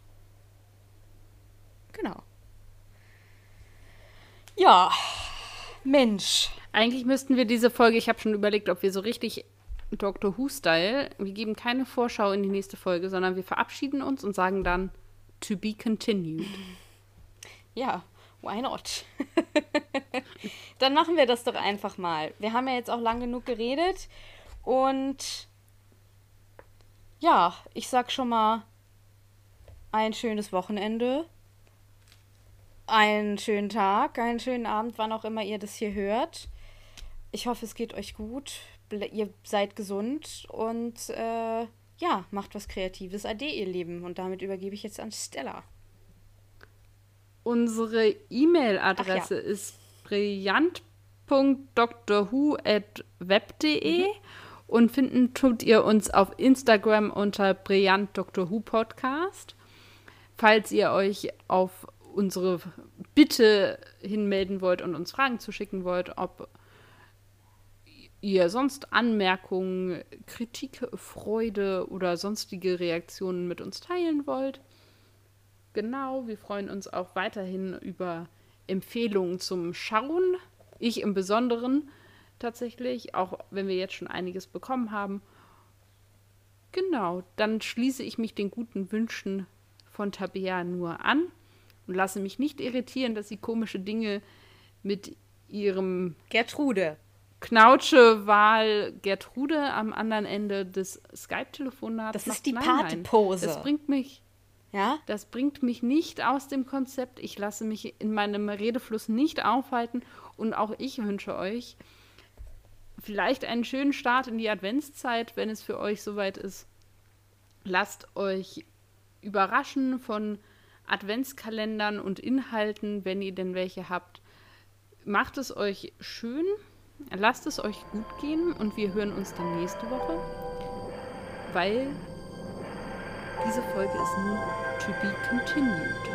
Genau. Ja, Mensch. Eigentlich müssten wir diese Folge, ich habe schon überlegt, ob wir so richtig Doctor Who-Style, wir geben keine Vorschau in die nächste Folge, sondern wir verabschieden uns und sagen dann to be continued. Ja, why not? dann machen wir das doch einfach mal. Wir haben ja jetzt auch lang genug geredet und ja, ich sag schon mal ein schönes Wochenende, einen schönen Tag, einen schönen Abend, wann auch immer ihr das hier hört. Ich hoffe, es geht euch gut. Ihr seid gesund und äh, ja, macht was Kreatives. Ade, ihr Lieben. Und damit übergebe ich jetzt an Stella. Unsere E-Mail-Adresse ja. ist brillant.drwho.web.de mhm. und finden tut ihr uns auf Instagram unter Brillant Dr. Who Podcast. Falls ihr euch auf unsere Bitte hinmelden wollt und uns Fragen zuschicken wollt, ob ihr sonst Anmerkungen, Kritik, Freude oder sonstige Reaktionen mit uns teilen wollt. Genau, wir freuen uns auch weiterhin über Empfehlungen zum Schauen. Ich im Besonderen tatsächlich, auch wenn wir jetzt schon einiges bekommen haben. Genau, dann schließe ich mich den guten Wünschen von Tabea nur an und lasse mich nicht irritieren, dass sie komische Dinge mit ihrem Gertrude Knautsche-Wahl Gertrude am anderen Ende des Skype-Telefonats. Das ist die Partepose. Das bringt mich. Ja? Das bringt mich nicht aus dem Konzept. Ich lasse mich in meinem Redefluss nicht aufhalten. Und auch ich wünsche euch vielleicht einen schönen Start in die Adventszeit, wenn es für euch soweit ist. Lasst euch überraschen von Adventskalendern und Inhalten, wenn ihr denn welche habt. Macht es euch schön Lasst es euch gut gehen und wir hören uns dann nächste Woche, weil diese Folge ist nur to be continued.